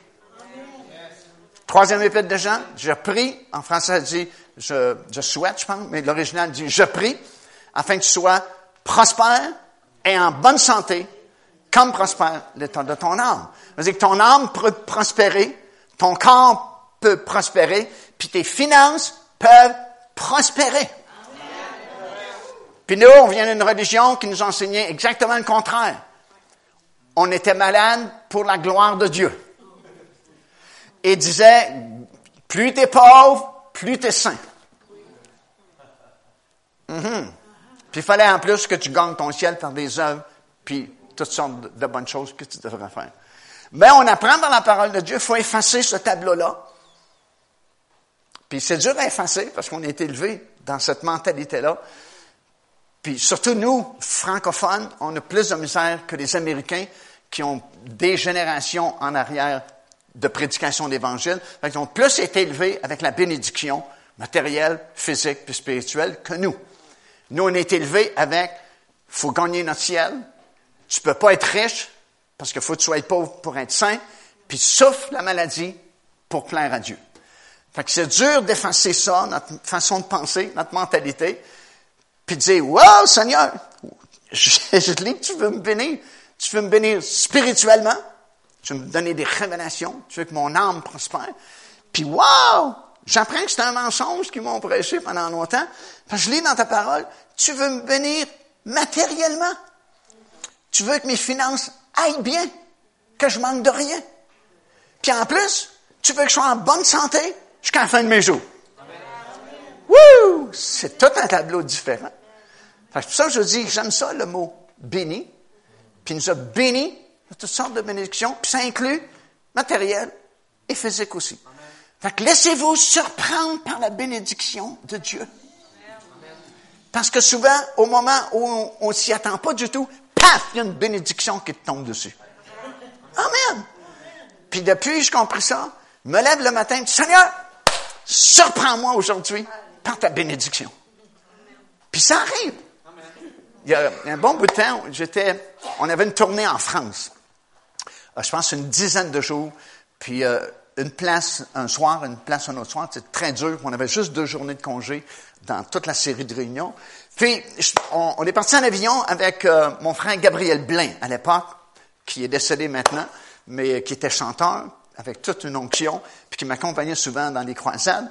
S1: Troisième épître de Jean, je prie, en français, elle dit, je, je souhaite, je pense, mais l'original dit, je prie, afin que tu sois prospère et en bonne santé, comme prospère l'état de ton âme. C'est-à-dire que ton âme peut prospérer, ton corps peut prospérer, puis tes finances peuvent prospérer. Puis nous, on vient d'une religion qui nous enseignait exactement le contraire. On était malade pour la gloire de Dieu et disait, plus t'es pauvre, plus t'es saint. Puis il fallait en plus que tu gagnes ton ciel par des œuvres, puis toutes sortes de bonnes choses que tu devrais faire. Mais on apprend dans la parole de Dieu, il faut effacer ce tableau-là. Puis c'est dur à effacer parce qu'on est élevé dans cette mentalité-là. Puis surtout nous, francophones, on a plus de misère que les Américains qui ont des générations en arrière de prédication d'évangile. Ils ont plus été élevés avec la bénédiction matérielle, physique puis spirituelle que nous. Nous, on est élevés avec, faut gagner notre ciel. Tu peux pas être riche parce qu'il faut que tu sois pauvre pour être saint. Puis souffre la maladie pour plaire à Dieu. Fait que c'est dur d'effacer ça, notre façon de penser, notre mentalité, puis de dire, wow, Seigneur, je, [laughs] je lis que tu veux me bénir. Tu veux me bénir spirituellement. Tu veux me donner des révélations. Tu veux que mon âme prospère. Puis, wow! J'apprends que c'est un mensonge qu'ils m'ont prêché pendant longtemps. Parce que je lis dans ta parole, tu veux me bénir matériellement. Tu veux que mes finances aillent bien, que je manque de rien. Puis en plus, tu veux que je sois en bonne santé jusqu'à la fin de mes jours. Wouh! C'est tout un tableau différent. C'est pour ça que je dis, j'aime ça le mot béni. Puis il nous a bénis toutes sortes de bénédictions, puis ça inclut matériel et physique aussi. Fait que laissez-vous surprendre par la bénédiction de Dieu. Parce que souvent, au moment où on, ne s'y attend pas du tout, paf, il y a une bénédiction qui te tombe dessus. Amen. Puis depuis j'ai compris ça, je me lève le matin et dis, Seigneur, surprends-moi aujourd'hui par ta bénédiction. Puis ça arrive. Il y a un bon bout de temps, j'étais, on avait une tournée en France. Euh, je pense une dizaine de jours, puis euh, une place un soir, une place un autre soir. C'était très dur. On avait juste deux journées de congé dans toute la série de réunions. Puis, on, est parti en avion avec euh, mon frère Gabriel Blain, à l'époque, qui est décédé maintenant, mais qui était chanteur, avec toute une onction, puis qui m'accompagnait souvent dans les croisades.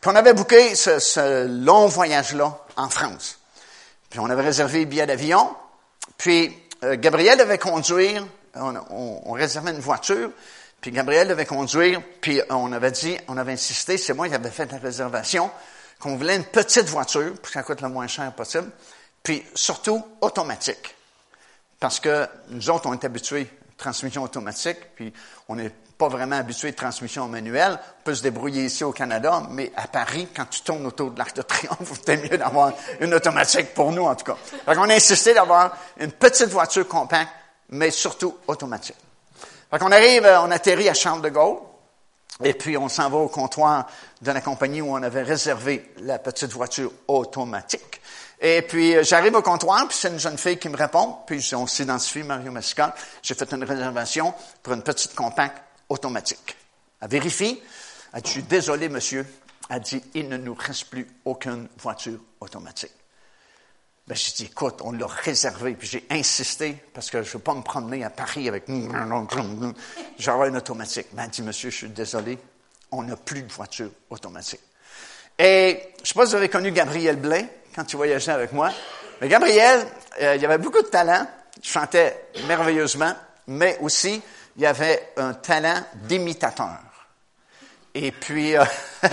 S1: Puis on avait booké ce, ce long voyage-là en France. Puis on avait réservé le billet d'avion. Puis euh, Gabriel devait conduire, on, réservait une voiture, puis Gabriel devait conduire, puis on avait dit, on avait insisté, c'est moi qui avais fait la réservation, qu'on voulait une petite voiture, pour que ça coûte le moins cher possible, puis surtout automatique. Parce que nous autres, on est habitués à transmission automatique, puis on est pas vraiment habitué de transmission manuelle. On peut se débrouiller ici au Canada, mais à Paris, quand tu tournes autour de l'Arc de Triomphe, [laughs] c'est mieux d'avoir une automatique pour nous, en tout cas. Donc, on a insisté d'avoir une petite voiture compacte, mais surtout automatique. Donc, on arrive, on atterrit à Charles de Gaulle, et puis on s'en va au comptoir de la compagnie où on avait réservé la petite voiture automatique. Et puis, euh, j'arrive au comptoir, puis c'est une jeune fille qui me répond, puis on s'identifie, Mario Mascal. J'ai fait une réservation pour une petite compacte automatique. Elle vérifie. Elle dit, désolé, monsieur. Elle dit, il ne nous reste plus aucune voiture automatique. Ben, j'ai dit, écoute, on l'a réservé. Puis j'ai insisté parce que je ne veux pas me promener à Paris avec [laughs] j'aurai une automatique. Ben, elle dit, monsieur, je suis désolé, on n'a plus de voiture automatique. Et je ne sais pas si vous avez connu Gabriel Blais quand tu voyageais avec moi. Mais Gabriel, euh, il avait beaucoup de talent. Il chantait merveilleusement, mais aussi, il avait un talent d'imitateur. Et puis, euh, [laughs]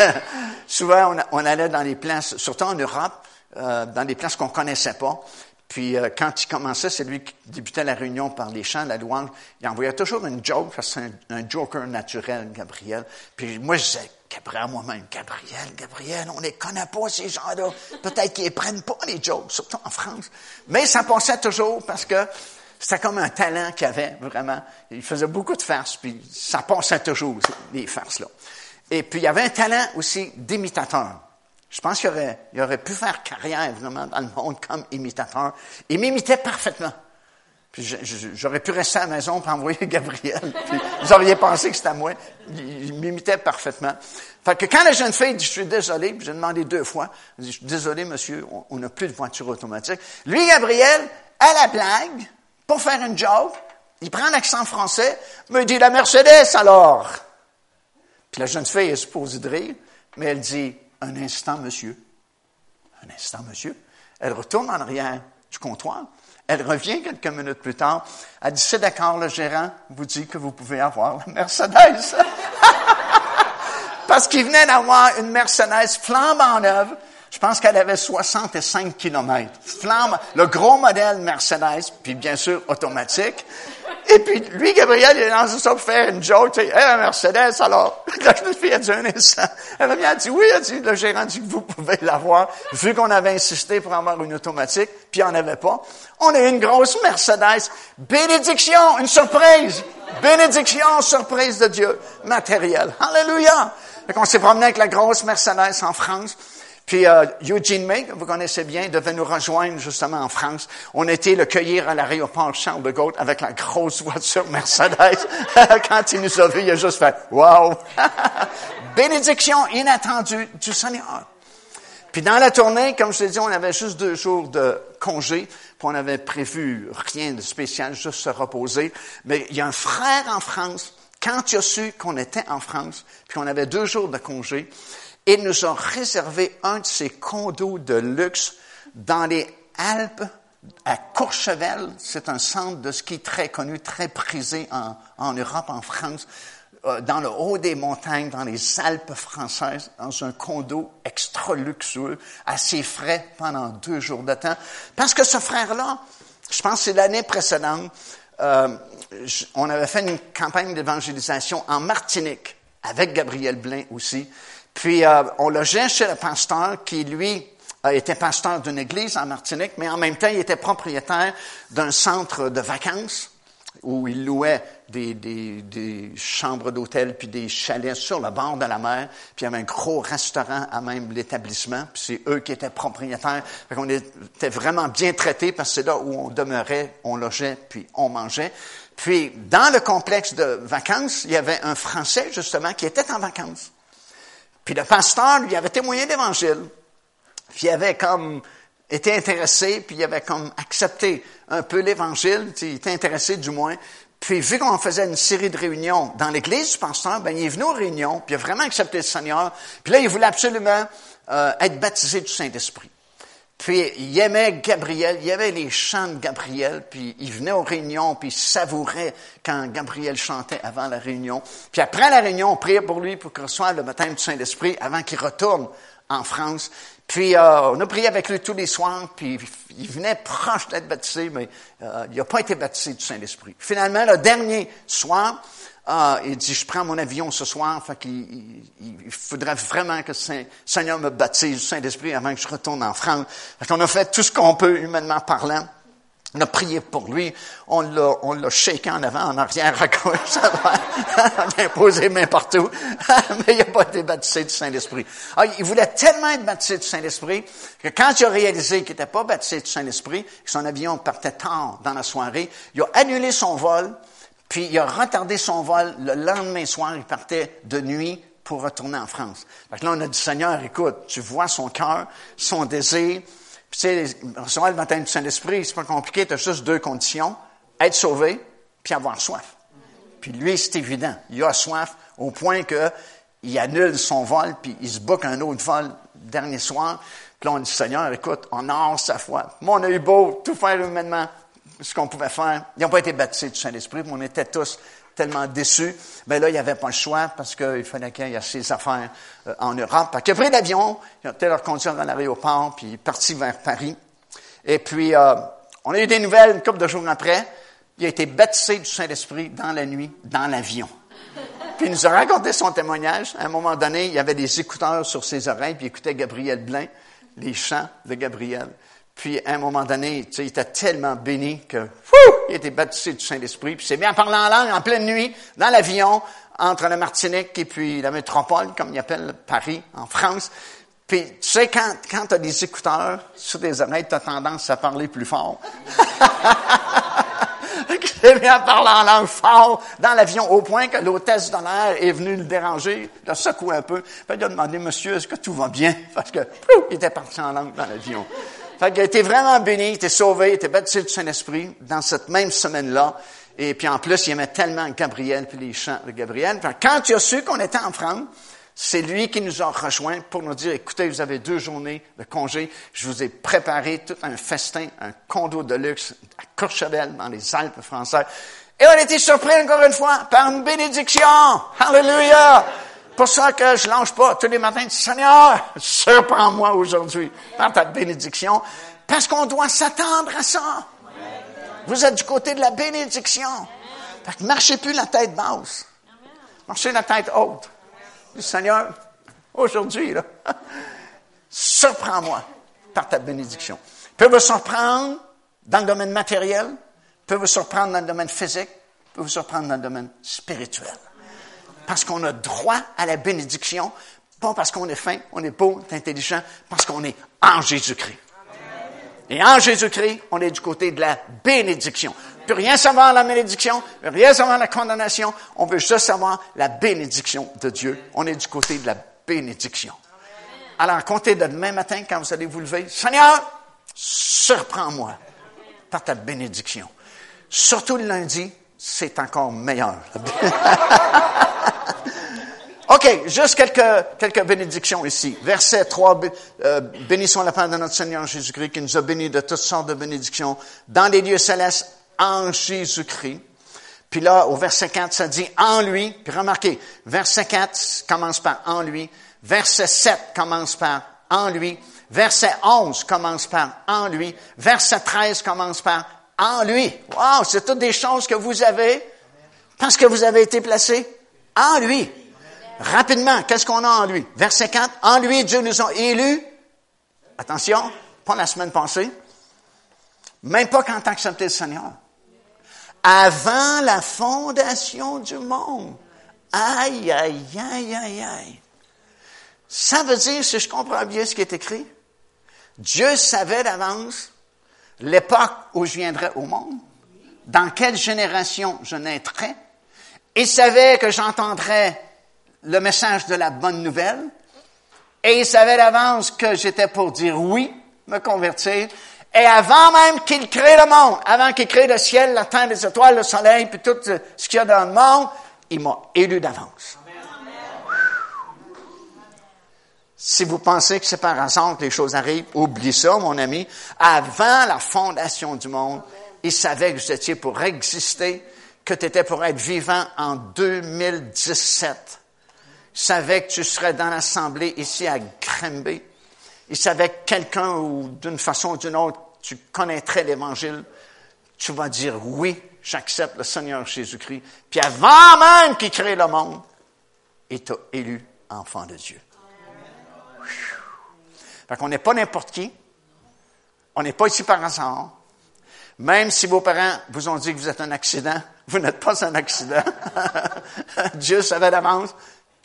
S1: souvent, on, allait dans les places, surtout en Europe, euh, dans des places qu'on connaissait pas. Puis, euh, quand il commençait, c'est lui qui débutait la réunion par les chants, la louange. Il envoyait toujours une joke, parce que c'est un, joker naturel, Gabriel. Puis, moi, je disais, Gabriel, moi-même, Gabriel, Gabriel, on les connaît pas, ces gens-là. Peut-être qu'ils prennent pas les jokes, surtout en France. Mais ça passait toujours parce que c'était comme un talent qu'il avait, vraiment. Il faisait beaucoup de farces, puis ça passait toujours, les farces-là. Et puis, il y avait un talent aussi d'imitateur. Je pense qu'il aurait, aurait pu faire carrière vraiment dans le monde comme imitateur. Il m'imitait parfaitement. Puis j'aurais pu rester à la maison pour envoyer [laughs] Gabriel. Puis vous auriez pensé que c'était moi. Il, m'imitait parfaitement. Fait que quand la jeune fille dit, je suis désolé, puis j'ai demandé deux fois, je suis désolé, monsieur, on n'a plus de voiture automatique. Lui, Gabriel, à la blague, pour faire une joke, il prend l'accent français, me dit la Mercedes alors. Puis la jeune fille est supposée de rire, mais elle dit un instant, monsieur. Un instant, monsieur. Elle retourne en arrière du comptoir. Elle revient quelques minutes plus tard. Elle dit, c'est d'accord, le gérant vous dit que vous pouvez avoir la Mercedes. [laughs] Parce qu'il venait d'avoir une Mercedes flambant neuve Je pense qu'elle avait 65 kilomètres. Flamme, le gros modèle Mercedes, puis bien sûr automatique. Et puis, lui, Gabriel, il est dans ça pour faire une joke, tu sais, hey, Mercedes, alors, [laughs] la fille a dit un instant. Elle a dit, oui, elle a dit, le gérant dit que vous pouvez l'avoir, vu qu'on avait insisté pour avoir une automatique, puis en avait pas. On a une grosse Mercedes. Bénédiction, une surprise. Bénédiction, surprise de Dieu. Matériel. Alléluia. Fait qu'on s'est promené avec la grosse Mercedes en France. Puis euh, Eugene May, que vous connaissez bien, devait nous rejoindre justement en France. On était le cueillir à l'aéroport Charles de Gaulle avec la grosse voiture Mercedes. [laughs] Quand il nous a vus, il a juste fait « Wow! [laughs] » Bénédiction inattendue du Seigneur. Puis dans la tournée, comme je l'ai dit, on avait juste deux jours de congé, puis on avait prévu rien de spécial, juste se reposer. Mais il y a un frère en France, quand il a su qu'on était en France, puis on avait deux jours de congé, il nous a réservé un de ses condos de luxe dans les Alpes, à Courchevel. C'est un centre de ski très connu, très prisé en, Europe, en France, euh, dans le haut des montagnes, dans les Alpes françaises, dans un condo extra luxueux, assez frais pendant deux jours de temps. Parce que ce frère-là, je pense que c'est l'année précédente, euh, on avait fait une campagne d'évangélisation en Martinique, avec Gabriel Blain aussi. Puis euh, on logeait chez le pasteur qui, lui, était pasteur d'une église en Martinique, mais en même temps, il était propriétaire d'un centre de vacances où il louait des chambres d'hôtel puis des chalets sur le bord de la mer, puis il y avait un gros restaurant à même l'établissement, puis c'est eux qui étaient propriétaires. Fait qu'on était vraiment bien traités parce que c'est là où on demeurait, on logeait, puis on mangeait. Puis, dans le complexe de vacances, il y avait un Français, justement, qui était en vacances. Puis le pasteur lui avait témoigné l'Évangile. Puis il avait comme été intéressé, puis il avait comme accepté un peu l'Évangile, il était intéressé du moins. Puis vu qu'on faisait une série de réunions dans l'église du pasteur, ben il est venu aux réunions, puis il a vraiment accepté le Seigneur. Puis là, il voulait absolument euh, être baptisé du Saint-Esprit. Puis il aimait Gabriel, il y avait les chants de Gabriel, puis il venait aux réunions, puis il savourait quand Gabriel chantait avant la réunion. Puis après la réunion, on priait pour lui pour qu'il reçoive le baptême du Saint-Esprit avant qu'il retourne en France. Puis euh, on a prié avec lui tous les soirs, puis il venait proche d'être baptisé, mais euh, il n'a pas été baptisé du Saint-Esprit. Finalement, le dernier soir, ah, il dit, je prends mon avion ce soir, fait qu'il il, faudrait vraiment que le Seigneur me baptise du Saint-Esprit avant que je retourne en France. Fait qu'on a fait tout ce qu'on peut, humainement parlant. On a prié pour lui, on l'a, on l'a shaké en avant, en arrière, à gauche, [laughs] on a imposé main partout, [laughs] mais il n'a pas été baptisé du Saint-Esprit. Ah, il voulait tellement être baptisé du Saint-Esprit que quand il a réalisé qu'il n'était pas baptisé du Saint-Esprit, que son avion partait tard dans la soirée, il a annulé son vol, puis il a retardé son vol. Le lendemain soir, il partait de nuit pour retourner en France. Là, on a dit, Seigneur, écoute, tu vois son cœur, son désir. Puis tu sais, recevoir le matin du Saint-Esprit, c'est pas compliqué, tu as juste deux conditions. Être sauvé, puis avoir soif. Puis lui, c'est évident. Il a soif au point que il annule son vol, puis il se boucle un autre vol dernier soir. Puis là, on dit, Seigneur, écoute, on a sa foi. Moi, on a eu beau tout faire humainement ce qu'on pouvait faire. Ils n'ont pas été baptisés du Saint-Esprit, mais on était tous tellement déçus. Mais là, il n'y avait pas le choix parce qu'il fallait qu'il y ait ses affaires euh, en Europe. Il a pris l'avion, il a peut-être leur conduire dans l'aéroport, puis il est parti vers Paris. Et puis, euh, on a eu des nouvelles une couple de jours après. Il a été baptisé du Saint-Esprit dans la nuit, dans l'avion. Puis il nous a raconté son témoignage. À un moment donné, il y avait des écouteurs sur ses oreilles, puis il écoutait Gabriel Blain, les chants de Gabriel. Puis, à un moment donné, tu sais, il était tellement béni que, fou, il était baptisé du Saint-Esprit. Puis, c'est bien parlé en langue, en pleine nuit, dans l'avion, entre la Martinique et puis la métropole, comme il appelle Paris, en France. Puis, tu sais, quand, quand tu as des écouteurs sur des oreilles, tu as tendance à parler plus fort. [laughs] C'est bien parler en langue fort dans l'avion, au point que l'hôtesse de l'air est venue le déranger, le secouer un peu. Puis, il a demandé, monsieur, est-ce que tout va bien? Parce que, pouf, il était parti en langue dans l'avion. Fait a été vraiment béni, il était sauvé, il était baptisé du Saint-Esprit dans cette même semaine-là. Et puis en plus, il aimait tellement Gabriel, puis les chants de Gabriel. quand il a su qu'on était en France, c'est lui qui nous a rejoints pour nous dire, écoutez, vous avez deux journées de congé, je vous ai préparé tout un festin, un condo de luxe à Courchevel, dans les Alpes françaises. Et on a été surpris encore une fois par une bénédiction. Hallelujah! Pour ça que je lâche pas tous les matins. Seigneur, surprends-moi aujourd'hui par ta bénédiction. Parce qu'on doit s'attendre à ça. Vous êtes du côté de la bénédiction. Marchez plus la tête basse. Marchez la tête haute. Seigneur, aujourd'hui, là, [laughs] surprends-moi par ta bénédiction. Peut vous surprendre dans le domaine matériel, peut vous surprendre dans le domaine physique, peut vous surprendre dans le domaine spirituel. Parce qu'on a droit à la bénédiction, pas parce qu'on est fin, on est beau, on est intelligent, parce qu'on est en Jésus-Christ. Et en Jésus-Christ, on est du côté de la bénédiction. On peut rien savoir la malédiction, on peut rien savoir la condamnation, on veut juste savoir la bénédiction de Dieu. On est du côté de la bénédiction. Alors, comptez de demain matin, quand vous allez vous lever, Seigneur, surprends-moi par ta bénédiction. Surtout le lundi, c'est encore meilleur. [laughs] OK, juste quelques, quelques bénédictions ici. Verset 3, euh, bénissons la part de notre Seigneur Jésus-Christ qui nous a bénis de toutes sortes de bénédictions dans les lieux célestes en Jésus-Christ. Puis là, au verset 4, ça dit en lui. Puis remarquez, verset 4 commence par en lui. Verset 7 commence par en lui. Verset 11 commence par en lui. Verset 13 commence par en lui. Wow, c'est toutes des choses que vous avez parce que vous avez été placé en lui. Rapidement, qu'est-ce qu'on a en lui? Verset 4, en lui, Dieu nous a élus. Attention, pas la semaine passée. Même pas quand t'as accepté le Seigneur. Avant la fondation du monde. Aïe, aïe, aïe, aïe, aïe. Ça veut dire, si je comprends bien ce qui est écrit, Dieu savait d'avance l'époque où je viendrais au monde, dans quelle génération je naîtrais. Il savait que j'entendrais le message de la bonne nouvelle. Et il savait d'avance que j'étais pour dire oui, me convertir. Et avant même qu'il crée le monde, avant qu'il crée le ciel, la terre, les étoiles, le soleil, puis tout ce qu'il y a dans le monde, il m'a élu d'avance. Si vous pensez que c'est par hasard que les choses arrivent, oublie ça, mon ami. Avant la fondation du monde, il savait que vous étiez pour exister, que tu étais pour être vivant en 2017. Savait que tu serais dans l'assemblée ici à Grimby. Il savait que quelqu'un ou d'une façon ou d'une autre, tu connaîtrais l'Évangile. Tu vas dire oui, j'accepte le Seigneur Jésus-Christ. Puis avant même qu'il crée le monde, il t'a élu enfant de Dieu. Fait qu'on n'est pas n'importe qui. On n'est pas ici par hasard. Même si vos parents vous ont dit que vous êtes un accident, vous n'êtes pas un accident. [laughs] Dieu savait d'avance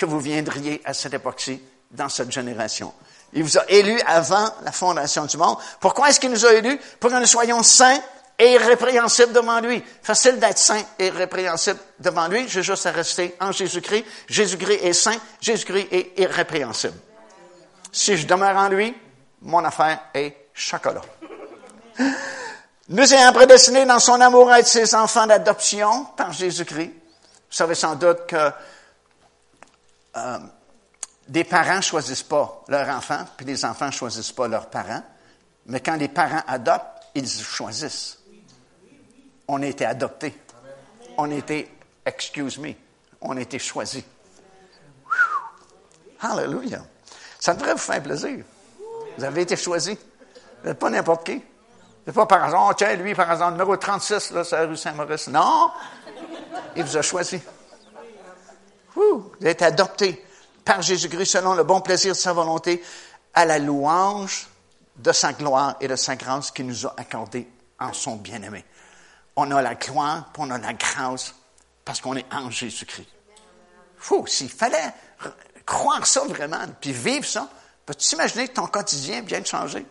S1: vous viendriez à cette époque-ci, dans cette génération. Il vous a élus avant la fondation du monde. Pourquoi est-ce qu'il nous a élus? Pour que nous soyons saints et irrépréhensibles devant lui. Facile d'être saint et irrépréhensible devant lui. J'ai juste à rester en Jésus-Christ. Jésus-Christ est saint. Jésus-Christ est irrépréhensible. Si je demeure en lui, mon affaire est chocolat. Nous ayons prédestinés dans son amour à être ses enfants d'adoption par Jésus-Christ. Vous savez sans doute que euh, des parents choisissent pas leurs enfants, puis les enfants choisissent pas leurs parents. Mais quand les parents adoptent, ils choisissent. On a été adoptés. On a été, excuse me, on a été choisis. Hallelujah. Ça devrait vous faire plaisir. Vous avez été choisi. Vous n'êtes pas n'importe qui. C'est pas par oh, tiens, lui, par hasard, numéro 36, là, c'est la rue Saint-Maurice. Non! Il vous a choisi. Vous été adopté par Jésus-Christ selon le bon plaisir de sa volonté à la louange de sa gloire et de sa grâce qu'il nous a accordé en son bien-aimé. On a la gloire, puis on a la grâce, parce qu'on est en Jésus-Christ. Fou, s'il fallait croire ça vraiment, puis vivre ça, peux-tu t'imaginer que ton quotidien vient de changer?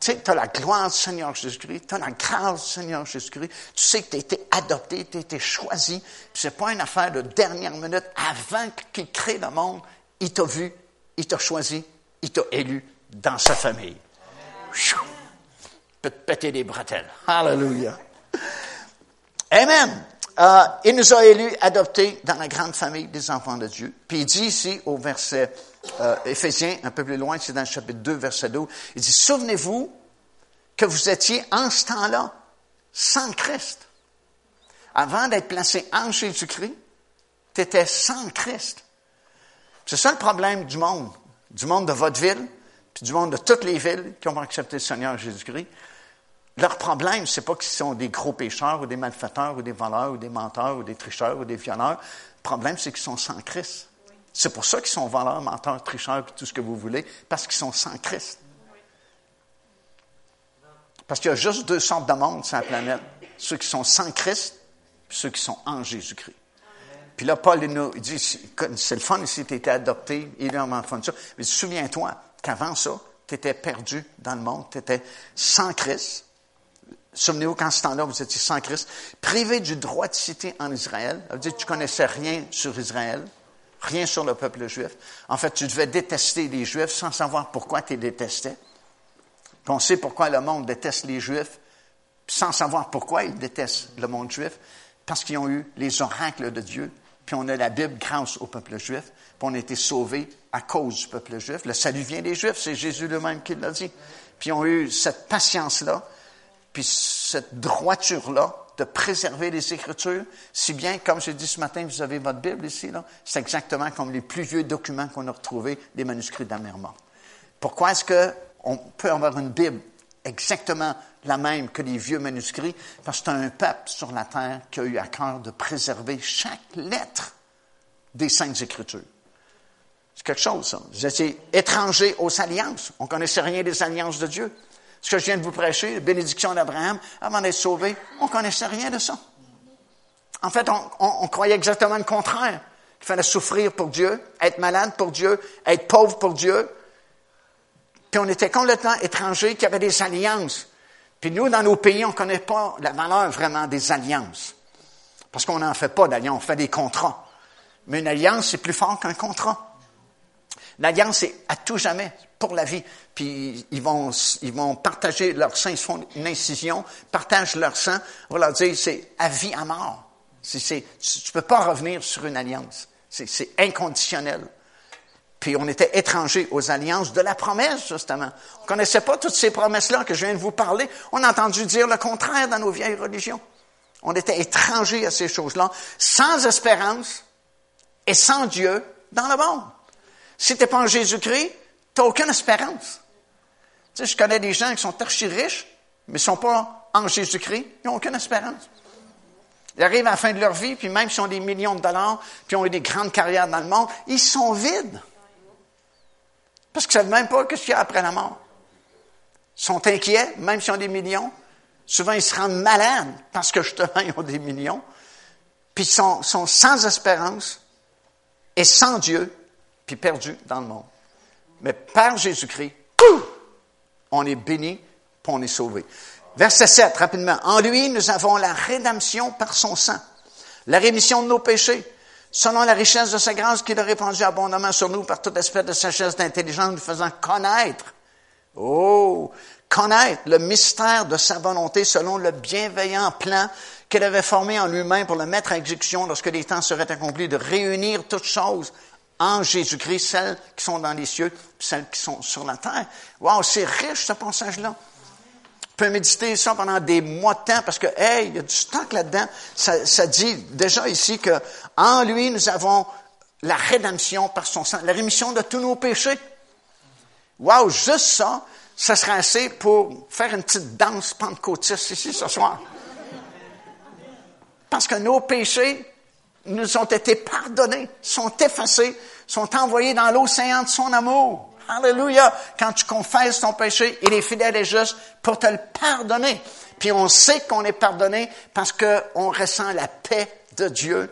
S1: Tu sais, tu as la gloire du Seigneur Jésus-Christ, tu as la grâce du Seigneur Jésus-Christ, tu sais que tu as été adopté, tu as été choisi, puis c'est pas une affaire de dernière minute, avant qu'il crée le monde, il t'a vu, il t'a choisi, il t'a élu dans sa famille. Peut te péter des bretelles. Hallelujah. Amen. Euh, il nous a élus, adoptés dans la grande famille des enfants de Dieu. Puis il dit ici au verset euh, Éphésiens, un peu plus loin, c'est dans le chapitre 2, verset 12, il dit, souvenez-vous que vous étiez en ce temps-là sans Christ. Avant d'être placé en Jésus-Christ, tu étais sans Christ. C'est ça le problème du monde, du monde de votre ville, puis du monde de toutes les villes qui ont accepté le Seigneur Jésus-Christ. Leur problème, c'est pas qu'ils sont des gros pécheurs ou des malfaiteurs ou des voleurs ou des menteurs ou des tricheurs ou des violeurs. Le problème, c'est qu'ils sont sans Christ. C'est pour ça qu'ils sont voleurs, menteurs, tricheurs tout ce que vous voulez, parce qu'ils sont sans Christ. Parce qu'il y a juste deux sortes de monde sur la planète. Ceux qui sont sans Christ, et ceux qui sont en Jésus-Christ. Puis là, Paul nous dit, c'est le fun si tu étais adopté, il est vraiment fun ça. Mais souviens-toi qu'avant ça, tu étais perdu dans le monde, tu étais sans Christ. Souvenez-vous qu'en ce temps-là, vous étiez sans Christ, privé du droit de cité en Israël. Ça veut dire que tu connaissais rien sur Israël, rien sur le peuple juif. En fait, tu devais détester les Juifs sans savoir pourquoi tu les détestais on sait pourquoi le monde déteste les Juifs, sans savoir pourquoi ils détestent le monde juif, parce qu'ils ont eu les oracles de Dieu, puis on a la Bible grâce au peuple juif, puis on a été sauvés à cause du peuple juif. Le salut vient des Juifs, c'est Jésus lui-même qui l'a dit. Puis ils ont eu cette patience-là, puis cette droiture-là de préserver les Écritures, si bien, comme j'ai dit ce matin, vous avez votre Bible ici, là, c'est exactement comme les plus vieux documents qu'on a retrouvés, les manuscrits d'Amermont. Pourquoi est-ce que on peut avoir une Bible exactement la même que les vieux manuscrits, parce que c'est un peuple sur la terre qui a eu à cœur de préserver chaque lettre des Saintes Écritures. C'est quelque chose, ça. Vous étiez étrangers aux alliances. On ne connaissait rien des alliances de Dieu. Ce que je viens de vous prêcher, la bénédiction d'Abraham, avant d'être sauvé, on connaissait rien de ça. En fait, on, croyait exactement le contraire. Il fallait souffrir pour Dieu, être malade pour Dieu, être pauvre pour Dieu, puis on était complètement étrangers, qui avaient des alliances. Puis nous, dans nos pays, on ne connaît pas la valeur vraiment des alliances. Parce qu'on n'en fait pas d'alliance, on fait des contrats. Mais une alliance, c'est plus fort qu'un contrat. L'alliance, c'est à tout jamais, pour la vie. Puis ils vont, ils vont partager leur sang, ils font une incision, partagent leur sang. On va leur dire, c'est à vie, à mort. C'est, tu ne peux pas revenir sur une alliance. C'est inconditionnel. Puis on était étrangers aux alliances de la promesse, justement. On ne connaissait pas toutes ces promesses-là que je viens de vous parler. On a entendu dire le contraire dans nos vieilles religions. On était étrangers à ces choses-là, sans espérance et sans Dieu dans le monde. Si tu pas en Jésus-Christ, tu n'as aucune espérance. Tu sais, je connais des gens qui sont archi riches, mais ne sont pas en Jésus-Christ, ils n'ont aucune espérance. Ils arrivent à la fin de leur vie, puis même s'ils ont des millions de dollars, puis ont eu des grandes carrières dans le monde, ils sont vides. Parce qu'ils ne savent même pas ce qu'il y a après la mort. Ils sont inquiets, même s'ils ont des millions. Souvent, ils se rendent malades parce que justement, [laughs] ils ont des millions. Puis ils sont, sans espérance et sans Dieu, puis perdus dans le monde. Mais par Jésus-Christ, on est béni, puis on est sauvé. Verset 7, rapidement. En lui, nous avons la rédemption par son sang, la rémission de nos péchés selon la richesse de sa grâce qu'il a répandue abondamment sur nous par toute espèce de sagesse d'intelligence, nous faisant connaître, oh, connaître le mystère de sa volonté selon le bienveillant plan qu'il avait formé en lui-même pour le mettre à exécution lorsque les temps seraient accomplis, de réunir toutes choses en Jésus-Christ, celles qui sont dans les cieux, celles qui sont sur la terre. Wow, c'est riche ce passage-là peut méditer ça pendant des mois de temps parce que, hey, il y a du stock là-dedans. Ça, ça, dit déjà ici que en lui, nous avons la rédemption par son sang, la rémission de tous nos péchés. Wow, juste ça, ça serait assez pour faire une petite danse pentecôtiste ici ce soir. Parce que nos péchés nous ont été pardonnés, sont effacés, sont envoyés dans l'océan de son amour. Alléluia. Quand tu confesses ton péché, il est fidèle et juste pour te le pardonner. Puis on sait qu'on est pardonné parce qu'on ressent la paix de Dieu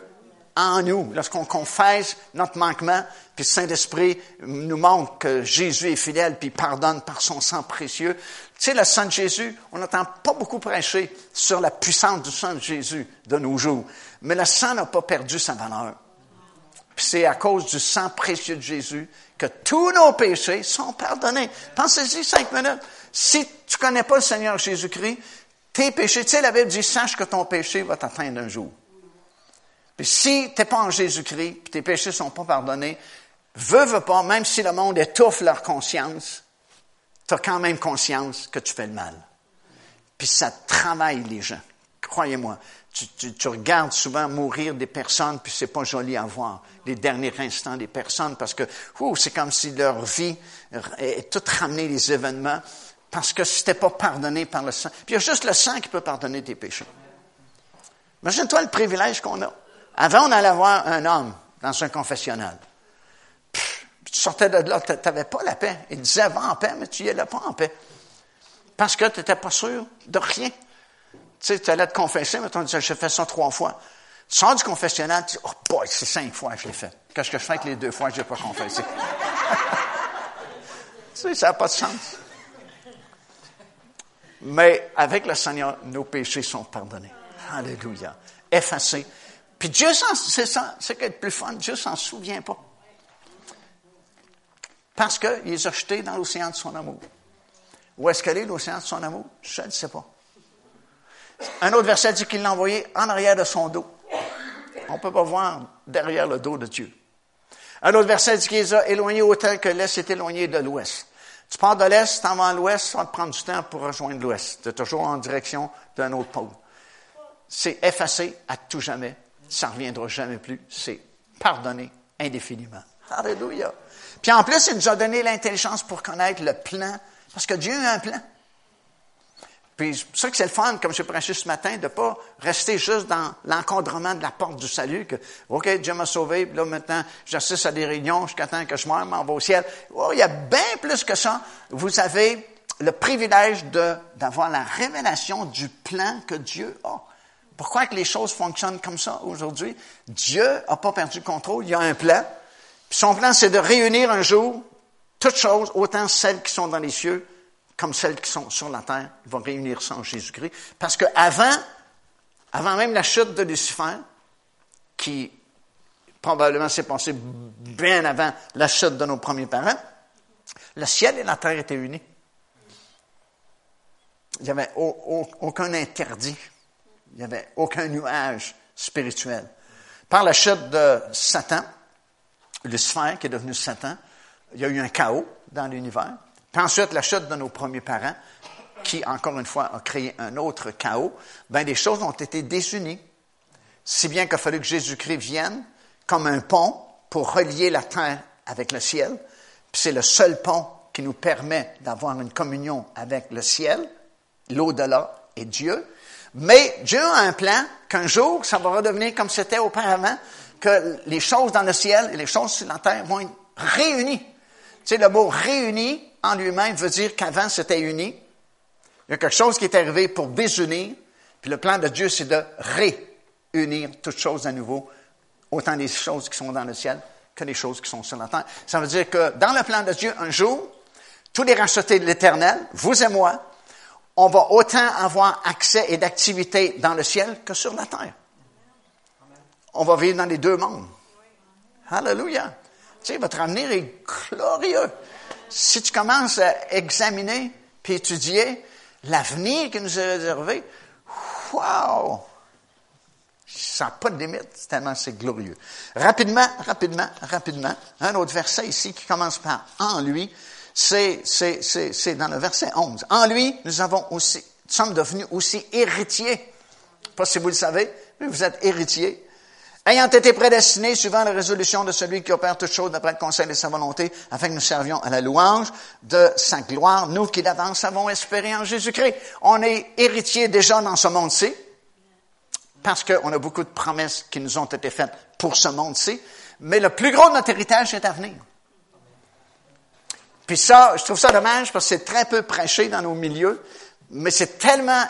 S1: en nous. Lorsqu'on confesse notre manquement, puis le Saint-Esprit nous montre que Jésus est fidèle, puis pardonne par son sang précieux. Tu sais, le sang de Jésus, on n'entend pas beaucoup prêcher sur la puissance du sang de Jésus de nos jours. Mais le sang n'a pas perdu sa valeur. C'est à cause du sang précieux de Jésus que tous nos péchés sont pardonnés. Pensez-y cinq minutes. Si tu connais pas le Seigneur Jésus-Christ, tes péchés, tu sais, la Bible dit, sache que ton péché va t'atteindre un jour. Puis si tu n'es pas en Jésus-Christ, puis tes péchés sont pas pardonnés, veux pas, même si le monde étouffe leur conscience, tu as quand même conscience que tu fais le mal. Puis ça travaille les gens. croyez-moi. Tu, tu, regardes souvent mourir des personnes, puis c'est pas joli à voir, les derniers instants des personnes, parce que c'est comme si leur vie est toute ramenée les événements, parce que c'était pas pardonné par le sang. Puis il y a juste le sang qui peut pardonner tes péchés. Imagine-toi le privilège qu'on a. Avant, on allait voir un homme dans un confessionnal. Tu sortais de là, tu n'avais pas la paix. Il disait, va en paix, mais tu n'y allais pas en paix. Parce que tu n'étais pas sûr de rien. Tu sais, tu allais te confesser, mais tu disais, j'ai fait ça trois fois. Tu sors du confessionnal, tu dis, oh boy, c'est cinq fois que je l'ai fait. Qu'est-ce que je fais avec les deux fois que je n'ai pas confessé? [laughs] tu sais, ça n'a pas de sens. Mais avec le Seigneur, nos péchés sont pardonnés. Alléluia. Effacés. Puis Dieu, c'est ça, c'est ce qui est le plus fun, Dieu s'en souvient pas. Parce qu'il les a jetés dans l'océan de son amour. Où est-ce qu'elle est, l'océan de son amour? Je ne sais pas. Un autre verset dit qu'il l'a envoyé en arrière de son dos. On ne peut pas voir derrière le dos de Dieu. Un autre verset dit qu'il les a éloignés autant que l'Est est éloigné de l'Ouest. Tu pars de l'Est, t'en vas à l'Ouest, ça va te prendre du temps pour rejoindre l'Ouest. Tu toujours en direction d'un autre pôle. C'est effacé à tout jamais. Ça ne reviendra jamais plus. C'est pardonné indéfiniment. Alléluia. Puis en plus, il nous a donné l'intelligence pour connaître le plan, parce que Dieu a un plan. Puis c'est pour ça que c'est le fun, comme j'ai prêché ce matin, de pas rester juste dans l'encadrement de la porte du salut, que OK, Dieu m'a sauvé, puis là maintenant, j'assiste à des réunions jusqu'à temps que je meure, m'en vais au ciel. Oh, il y a bien plus que ça. Vous avez le privilège d'avoir la révélation du plan que Dieu a. Pourquoi que les choses fonctionnent comme ça aujourd'hui? Dieu n'a pas perdu le contrôle, il y a un plan. Puis son plan, c'est de réunir un jour toutes choses, autant celles qui sont dans les cieux comme celles qui sont sur la terre. Il va réunir ça en Jésus-Christ. Parce que avant, avant même la chute de Lucifer, qui probablement s'est passée bien avant la chute de nos premiers parents, le ciel et la terre étaient unis. Il n'y avait aucun interdit. Il n'y avait aucun nuage spirituel. Par la chute de Satan, Lucifer qui est devenu Satan, il y a eu un chaos dans l'univers. Puis ensuite, la chute de nos premiers parents, qui, encore une fois, a créé un autre chaos, bien, les choses ont été désunies. Si bien qu'il a fallu que Jésus-Christ vienne comme un pont pour relier la terre avec le ciel. Puis c'est le seul pont qui nous permet d'avoir une communion avec le ciel, l'au-delà et Dieu. Mais Dieu a un plan qu'un jour, ça va redevenir comme c'était auparavant, que les choses dans le ciel et les choses sur la terre vont être réunies. Tu sais, le mot réuni en lui-même veut dire qu'avant c'était uni. Il y a quelque chose qui est arrivé pour désunir. Puis le plan de Dieu, c'est de réunir toutes choses à nouveau, autant les choses qui sont dans le ciel que les choses qui sont sur la terre. Ça veut dire que dans le plan de Dieu, un jour, tous les rachetés de l'éternel, vous et moi, on va autant avoir accès et d'activité dans le ciel que sur la terre. On va vivre dans les deux mondes. Alléluia. Tu sais, votre avenir est glorieux. Si tu commences à examiner puis étudier l'avenir qui nous est réservé, wow! Ça n'a pas de limite, tellement c'est glorieux. Rapidement, rapidement, rapidement, un autre verset ici qui commence par en lui, c'est, c'est, c'est, c'est dans le verset 11. En lui, nous avons aussi, sommes devenus aussi héritiers. Pas si vous le savez, mais vous êtes héritiers ayant été prédestinés suivant la résolution de celui qui opère toutes choses d'après le conseil de sa volonté, afin que nous servions à la louange de sa gloire, nous qui d'avance avons espéré en Jésus-Christ. On est héritiers déjà dans ce monde-ci, parce qu'on a beaucoup de promesses qui nous ont été faites pour ce monde-ci, mais le plus gros de notre héritage est à venir. Puis ça, je trouve ça dommage parce que c'est très peu prêché dans nos milieux, mais c'est tellement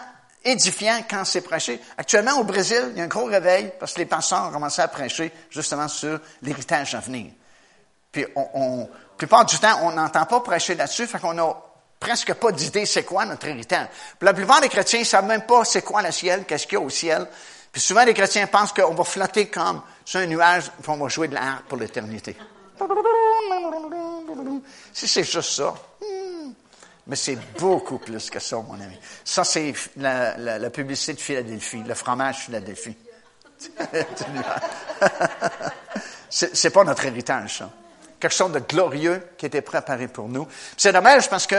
S1: édifiant quand c'est prêché. Actuellement, au Brésil, il y a un gros réveil parce que les pasteurs ont commencé à prêcher justement sur l'héritage à venir. Puis, on, la plupart du temps, on n'entend pas prêcher là-dessus, fait qu'on a presque pas d'idée c'est quoi notre héritage. Puis la plupart des chrétiens ne savent même pas c'est quoi le ciel, qu'est-ce qu'il y a au ciel. Puis souvent, les chrétiens pensent qu'on va flotter comme sur un nuage, puis on va jouer de l'art pour l'éternité. [laughs] Si c'est juste ça, mais c'est beaucoup plus que ça, mon ami. Ça, c'est la, publicité de Philadelphie, le fromage Philadelphie. [laughs] c'est pas notre héritage, ça. Quelque chose de glorieux qui était préparé pour nous. C'est dommage parce que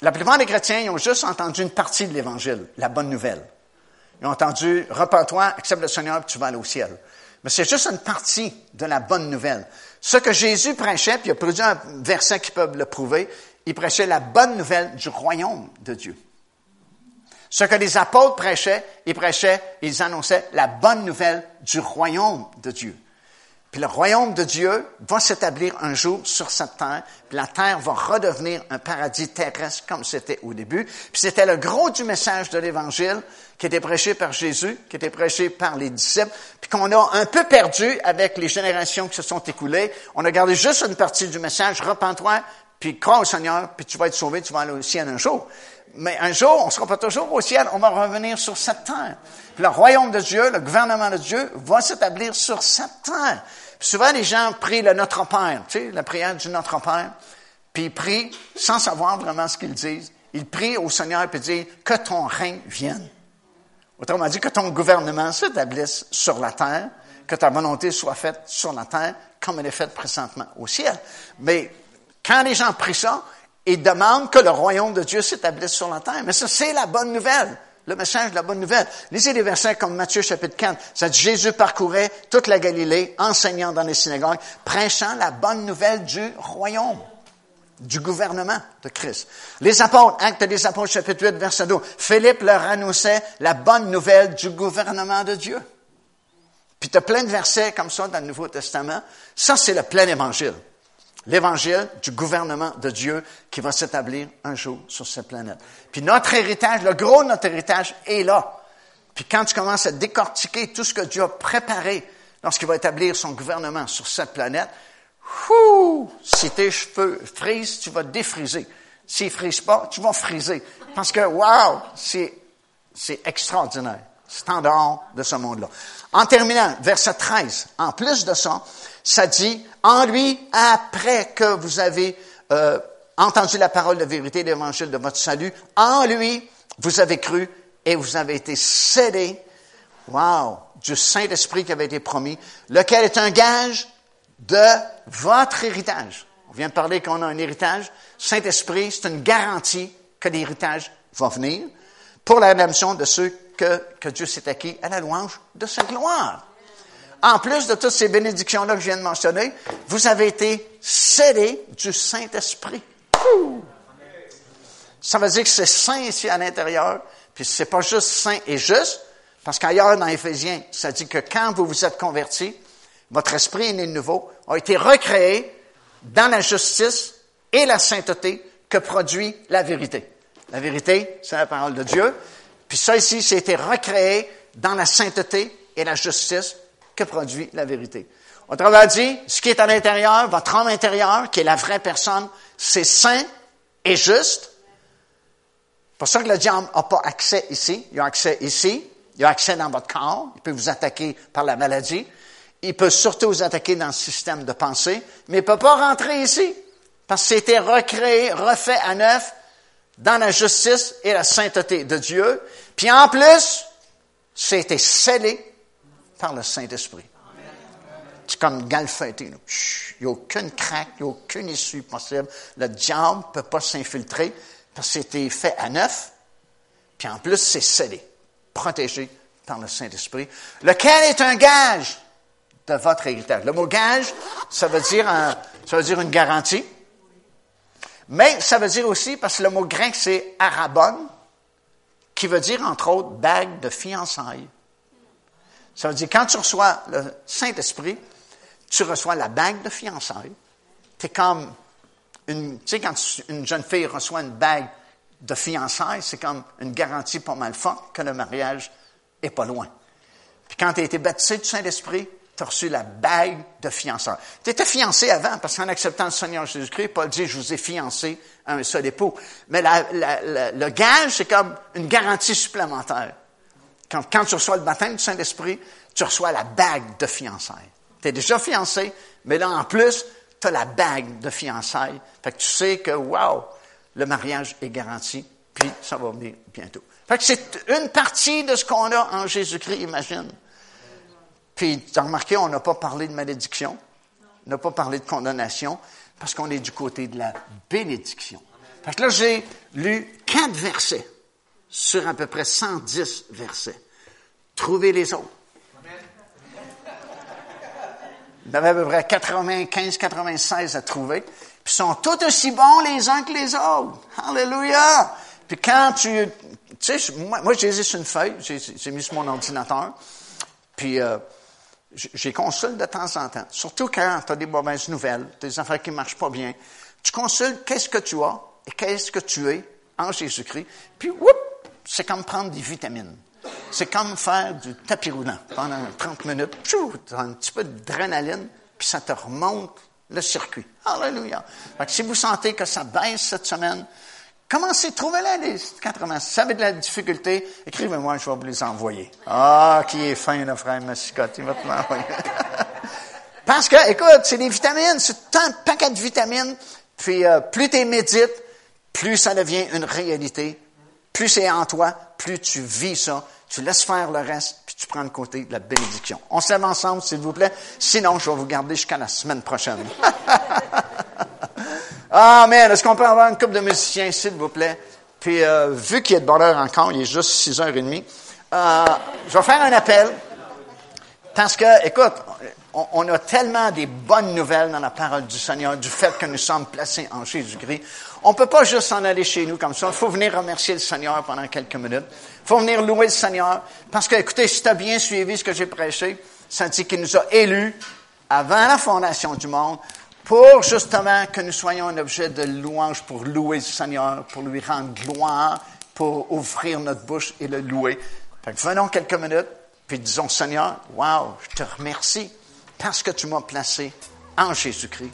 S1: la plupart des chrétiens ils ont juste entendu une partie de l'Évangile, la bonne nouvelle. Ils ont entendu, repens-toi, accepte le Seigneur, puis tu vas aller au ciel. Mais c'est juste une partie de la bonne nouvelle. Ce que Jésus prêchait, puis il a produit un verset qui peut le prouver, il prêchait la bonne nouvelle du royaume de Dieu. Ce que les apôtres prêchaient, ils prêchaient, ils annonçaient la bonne nouvelle du royaume de Dieu. Puis le royaume de Dieu va s'établir un jour sur cette terre, puis la terre va redevenir un paradis terrestre comme c'était au début. Puis c'était le gros du message de l'Évangile qui était prêché par Jésus, qui était prêché par les disciples, puis qu'on a un peu perdu avec les générations qui se sont écoulées. On a gardé juste une partie du message, repens-toi, puis crois au Seigneur, puis tu vas être sauvé, tu vas aller au ciel un jour. Mais un jour, on ne sera pas toujours au ciel, on va revenir sur cette terre. Puis le royaume de Dieu, le gouvernement de Dieu va s'établir sur cette terre. Souvent, les gens prient le Notre Père, tu sais, la prière du Notre Père, puis ils prient sans savoir vraiment ce qu'ils disent. Ils prient au Seigneur et disent que ton règne vienne. Autrement dit, que ton gouvernement s'établisse sur la terre, que ta volonté soit faite sur la terre comme elle est faite présentement au ciel. Mais quand les gens prient ça, ils demandent que le royaume de Dieu s'établisse sur la terre. Mais ça, c'est la bonne nouvelle le message de la bonne nouvelle. Lisez des versets comme Matthieu chapitre 4. Ça dit, Jésus parcourait toute la Galilée, enseignant dans les synagogues, prêchant la bonne nouvelle du royaume, du gouvernement de Christ. Les apôtres, acte des apôtres chapitre 8, verset 12. Philippe leur annonçait la bonne nouvelle du gouvernement de Dieu. Puis tu as plein de versets comme ça dans le Nouveau Testament. Ça, c'est le plein évangile l'évangile du gouvernement de Dieu qui va s'établir un jour sur cette planète. Puis notre héritage, le gros de notre héritage est là. Puis quand tu commences à décortiquer tout ce que Dieu a préparé lorsqu'il va établir son gouvernement sur cette planète, si tes cheveux frisent, tu vas défriser. S'ils ne frisent pas, tu vas friser. Parce que, wow, c'est extraordinaire. C'est en dehors de ce monde-là. En terminant, verset 13, en plus de ça, ça dit, en lui, après que vous avez euh, entendu la parole de vérité, l'évangile de votre salut, en lui, vous avez cru et vous avez été scellés, wow, du Saint-Esprit qui avait été promis, lequel est un gage de votre héritage. On vient de parler qu'on a un héritage. Saint-Esprit, c'est une garantie que l'héritage va venir pour la rédemption de ceux que, Dieu s'est acquis à la louange de sa gloire en plus de toutes ces bénédictions-là que je viens de mentionner, vous avez été scellés du Saint-Esprit. Ça veut dire que c'est saint ici à l'intérieur, puis c'est pas juste saint et juste, parce qu'ailleurs dans Éphésiens, ça dit que quand vous vous êtes convertis, votre esprit est né de nouveau, a été recréé dans la justice et la sainteté que produit la vérité. La vérité, c'est la parole de Dieu. Puis ça ici, c'est été recréé dans la sainteté et la justice que produit la vérité. Autrement dit, ce qui est à l'intérieur, votre âme intérieure, qui est la vraie personne, c'est saint et juste. Pour ça que le diable n'a pas accès ici. Il a accès ici. Il a accès dans votre corps. Il peut vous attaquer par la maladie. Il peut surtout vous attaquer dans le système de pensée. Mais il ne peut pas rentrer ici. Parce que c'était recréé, refait à neuf dans la justice et la sainteté de Dieu. Puis en plus, c'était scellé par le Saint-Esprit. C'est comme galfêté. Il n'y a aucune craque, il n'y a aucune issue possible. Le diable ne peut pas s'infiltrer parce que c'était fait à neuf. Puis en plus, c'est scellé, protégé par le Saint-Esprit, lequel est un gage de votre héritage? Le mot gage, ça veut dire, ça veut dire une garantie. Mais ça veut dire aussi, parce que le mot grec, c'est arabon, qui veut dire, entre autres, bague de fiançailles. Ça veut dire, quand tu reçois le Saint-Esprit, tu reçois la bague de fiançailles. Tu es comme une, tu sais, quand une jeune fille reçoit une bague de fiançailles, c'est comme une garantie pas mal forte que le mariage est pas loin. Puis quand tu as été baptisé du Saint-Esprit, tu as reçu la bague de fiançailles. Tu étais fiancé avant, parce qu'en acceptant le Seigneur Jésus-Christ, Paul dit, je vous ai fiancé à un seul époux. Mais le gage, c'est comme une garantie supplémentaire. Quand, tu reçois le baptême du Saint-Esprit, tu reçois la bague de fiançailles. Tu es déjà fiancé, mais là, en plus, tu as la bague de fiançailles. Fait que tu sais que, wow, le mariage est garanti, puis ça va venir bientôt. Fait que c'est une partie de ce qu'on a en Jésus-Christ, imagine. Puis, tu as remarqué, on n'a pas parlé de malédiction, on n'a pas parlé de condamnation, parce qu'on est du côté de la bénédiction. Fait que là, j'ai lu quatre versets sur à peu près 110 versets. Trouvez les autres. Il y avait à peu près 95, 96 à trouver. Puis ils sont tous aussi bons les uns que les autres. Alléluia! Puis quand tu... Tu sais, moi, moi j'ai sur une feuille, j'ai mis sur mon ordinateur. Puis euh, j'ai consulte de temps en temps. Surtout quand tu as des mauvaises nouvelles, des affaires qui ne marchent pas bien. Tu consultes qu'est-ce que tu as et qu'est-ce que tu es en Jésus-Christ. Puis, whoop, c'est comme prendre des vitamines. C'est comme faire du tapis roulant pendant 30 minutes. Tu as un petit peu d'adrénaline, puis ça te remonte le circuit. Alléluia. si vous sentez que ça baisse cette semaine, commencez, trouvez-les les 80. Si vous avez de la difficulté, écrivez-moi, je vais vous les envoyer. Ah, qui est fin, le frère Massicotte, il va te l'envoyer. [laughs] Parce que, écoute, c'est des vitamines, c'est tant de de vitamines, puis euh, plus tu médites, plus ça devient une réalité, plus c'est en toi, plus tu vis ça, tu laisses faire le reste, puis tu prends le côté de la bénédiction. On se lève ensemble, s'il vous plaît. Sinon, je vais vous garder jusqu'à la semaine prochaine. [laughs] Amen. Est-ce qu'on peut avoir une couple de musiciens, s'il vous plaît? Puis, euh, vu qu'il a de bonheur encore, il est juste 6h30, euh, je vais faire un appel. Parce que, écoute, on, a tellement des bonnes nouvelles dans la parole du Seigneur, du fait que nous sommes placés en Jésus-Christ. On peut pas juste s'en aller chez nous comme ça. Il faut venir remercier le Seigneur pendant quelques minutes. Il faut venir louer le Seigneur. Parce que, écoutez, si tu as bien suivi ce que j'ai prêché, ça dit qu'il nous a élus avant la fondation du monde pour justement que nous soyons un objet de louange pour louer le Seigneur, pour lui rendre gloire, pour ouvrir notre bouche et le louer. Fait venons quelques minutes, puis disons, Seigneur, wow, je te remercie parce que tu m'as placé en Jésus-Christ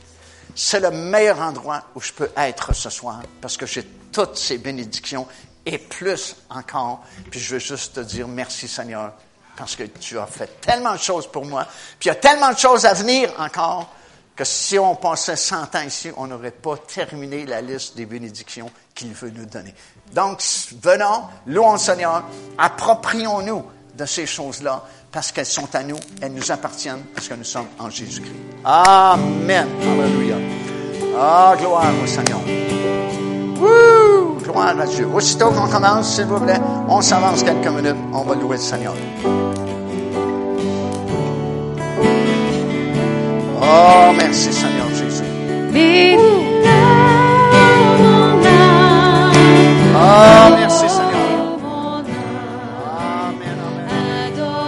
S1: c'est le meilleur endroit où je peux être ce soir parce que j'ai toutes ces bénédictions et plus encore. Puis je veux juste te dire merci Seigneur parce que tu as fait tellement de choses pour moi. Puis il y a tellement de choses à venir encore que si on passait 100 ans ici, on n'aurait pas terminé la liste des bénédictions qu'il veut nous donner. Donc, venons, louons le Seigneur, approprions-nous de ces choses-là parce qu'elles sont à nous, elles nous appartiennent parce que nous sommes en Jésus-Christ. Amen. Alléluia. Ah, gloire au Seigneur. Woo! Gloire à Dieu. Aussitôt qu'on commence, s'il vous plaît, on s'avance quelques minutes, on va louer le Seigneur. Oh, merci Seigneur Jésus. Oh, merci Seigneur.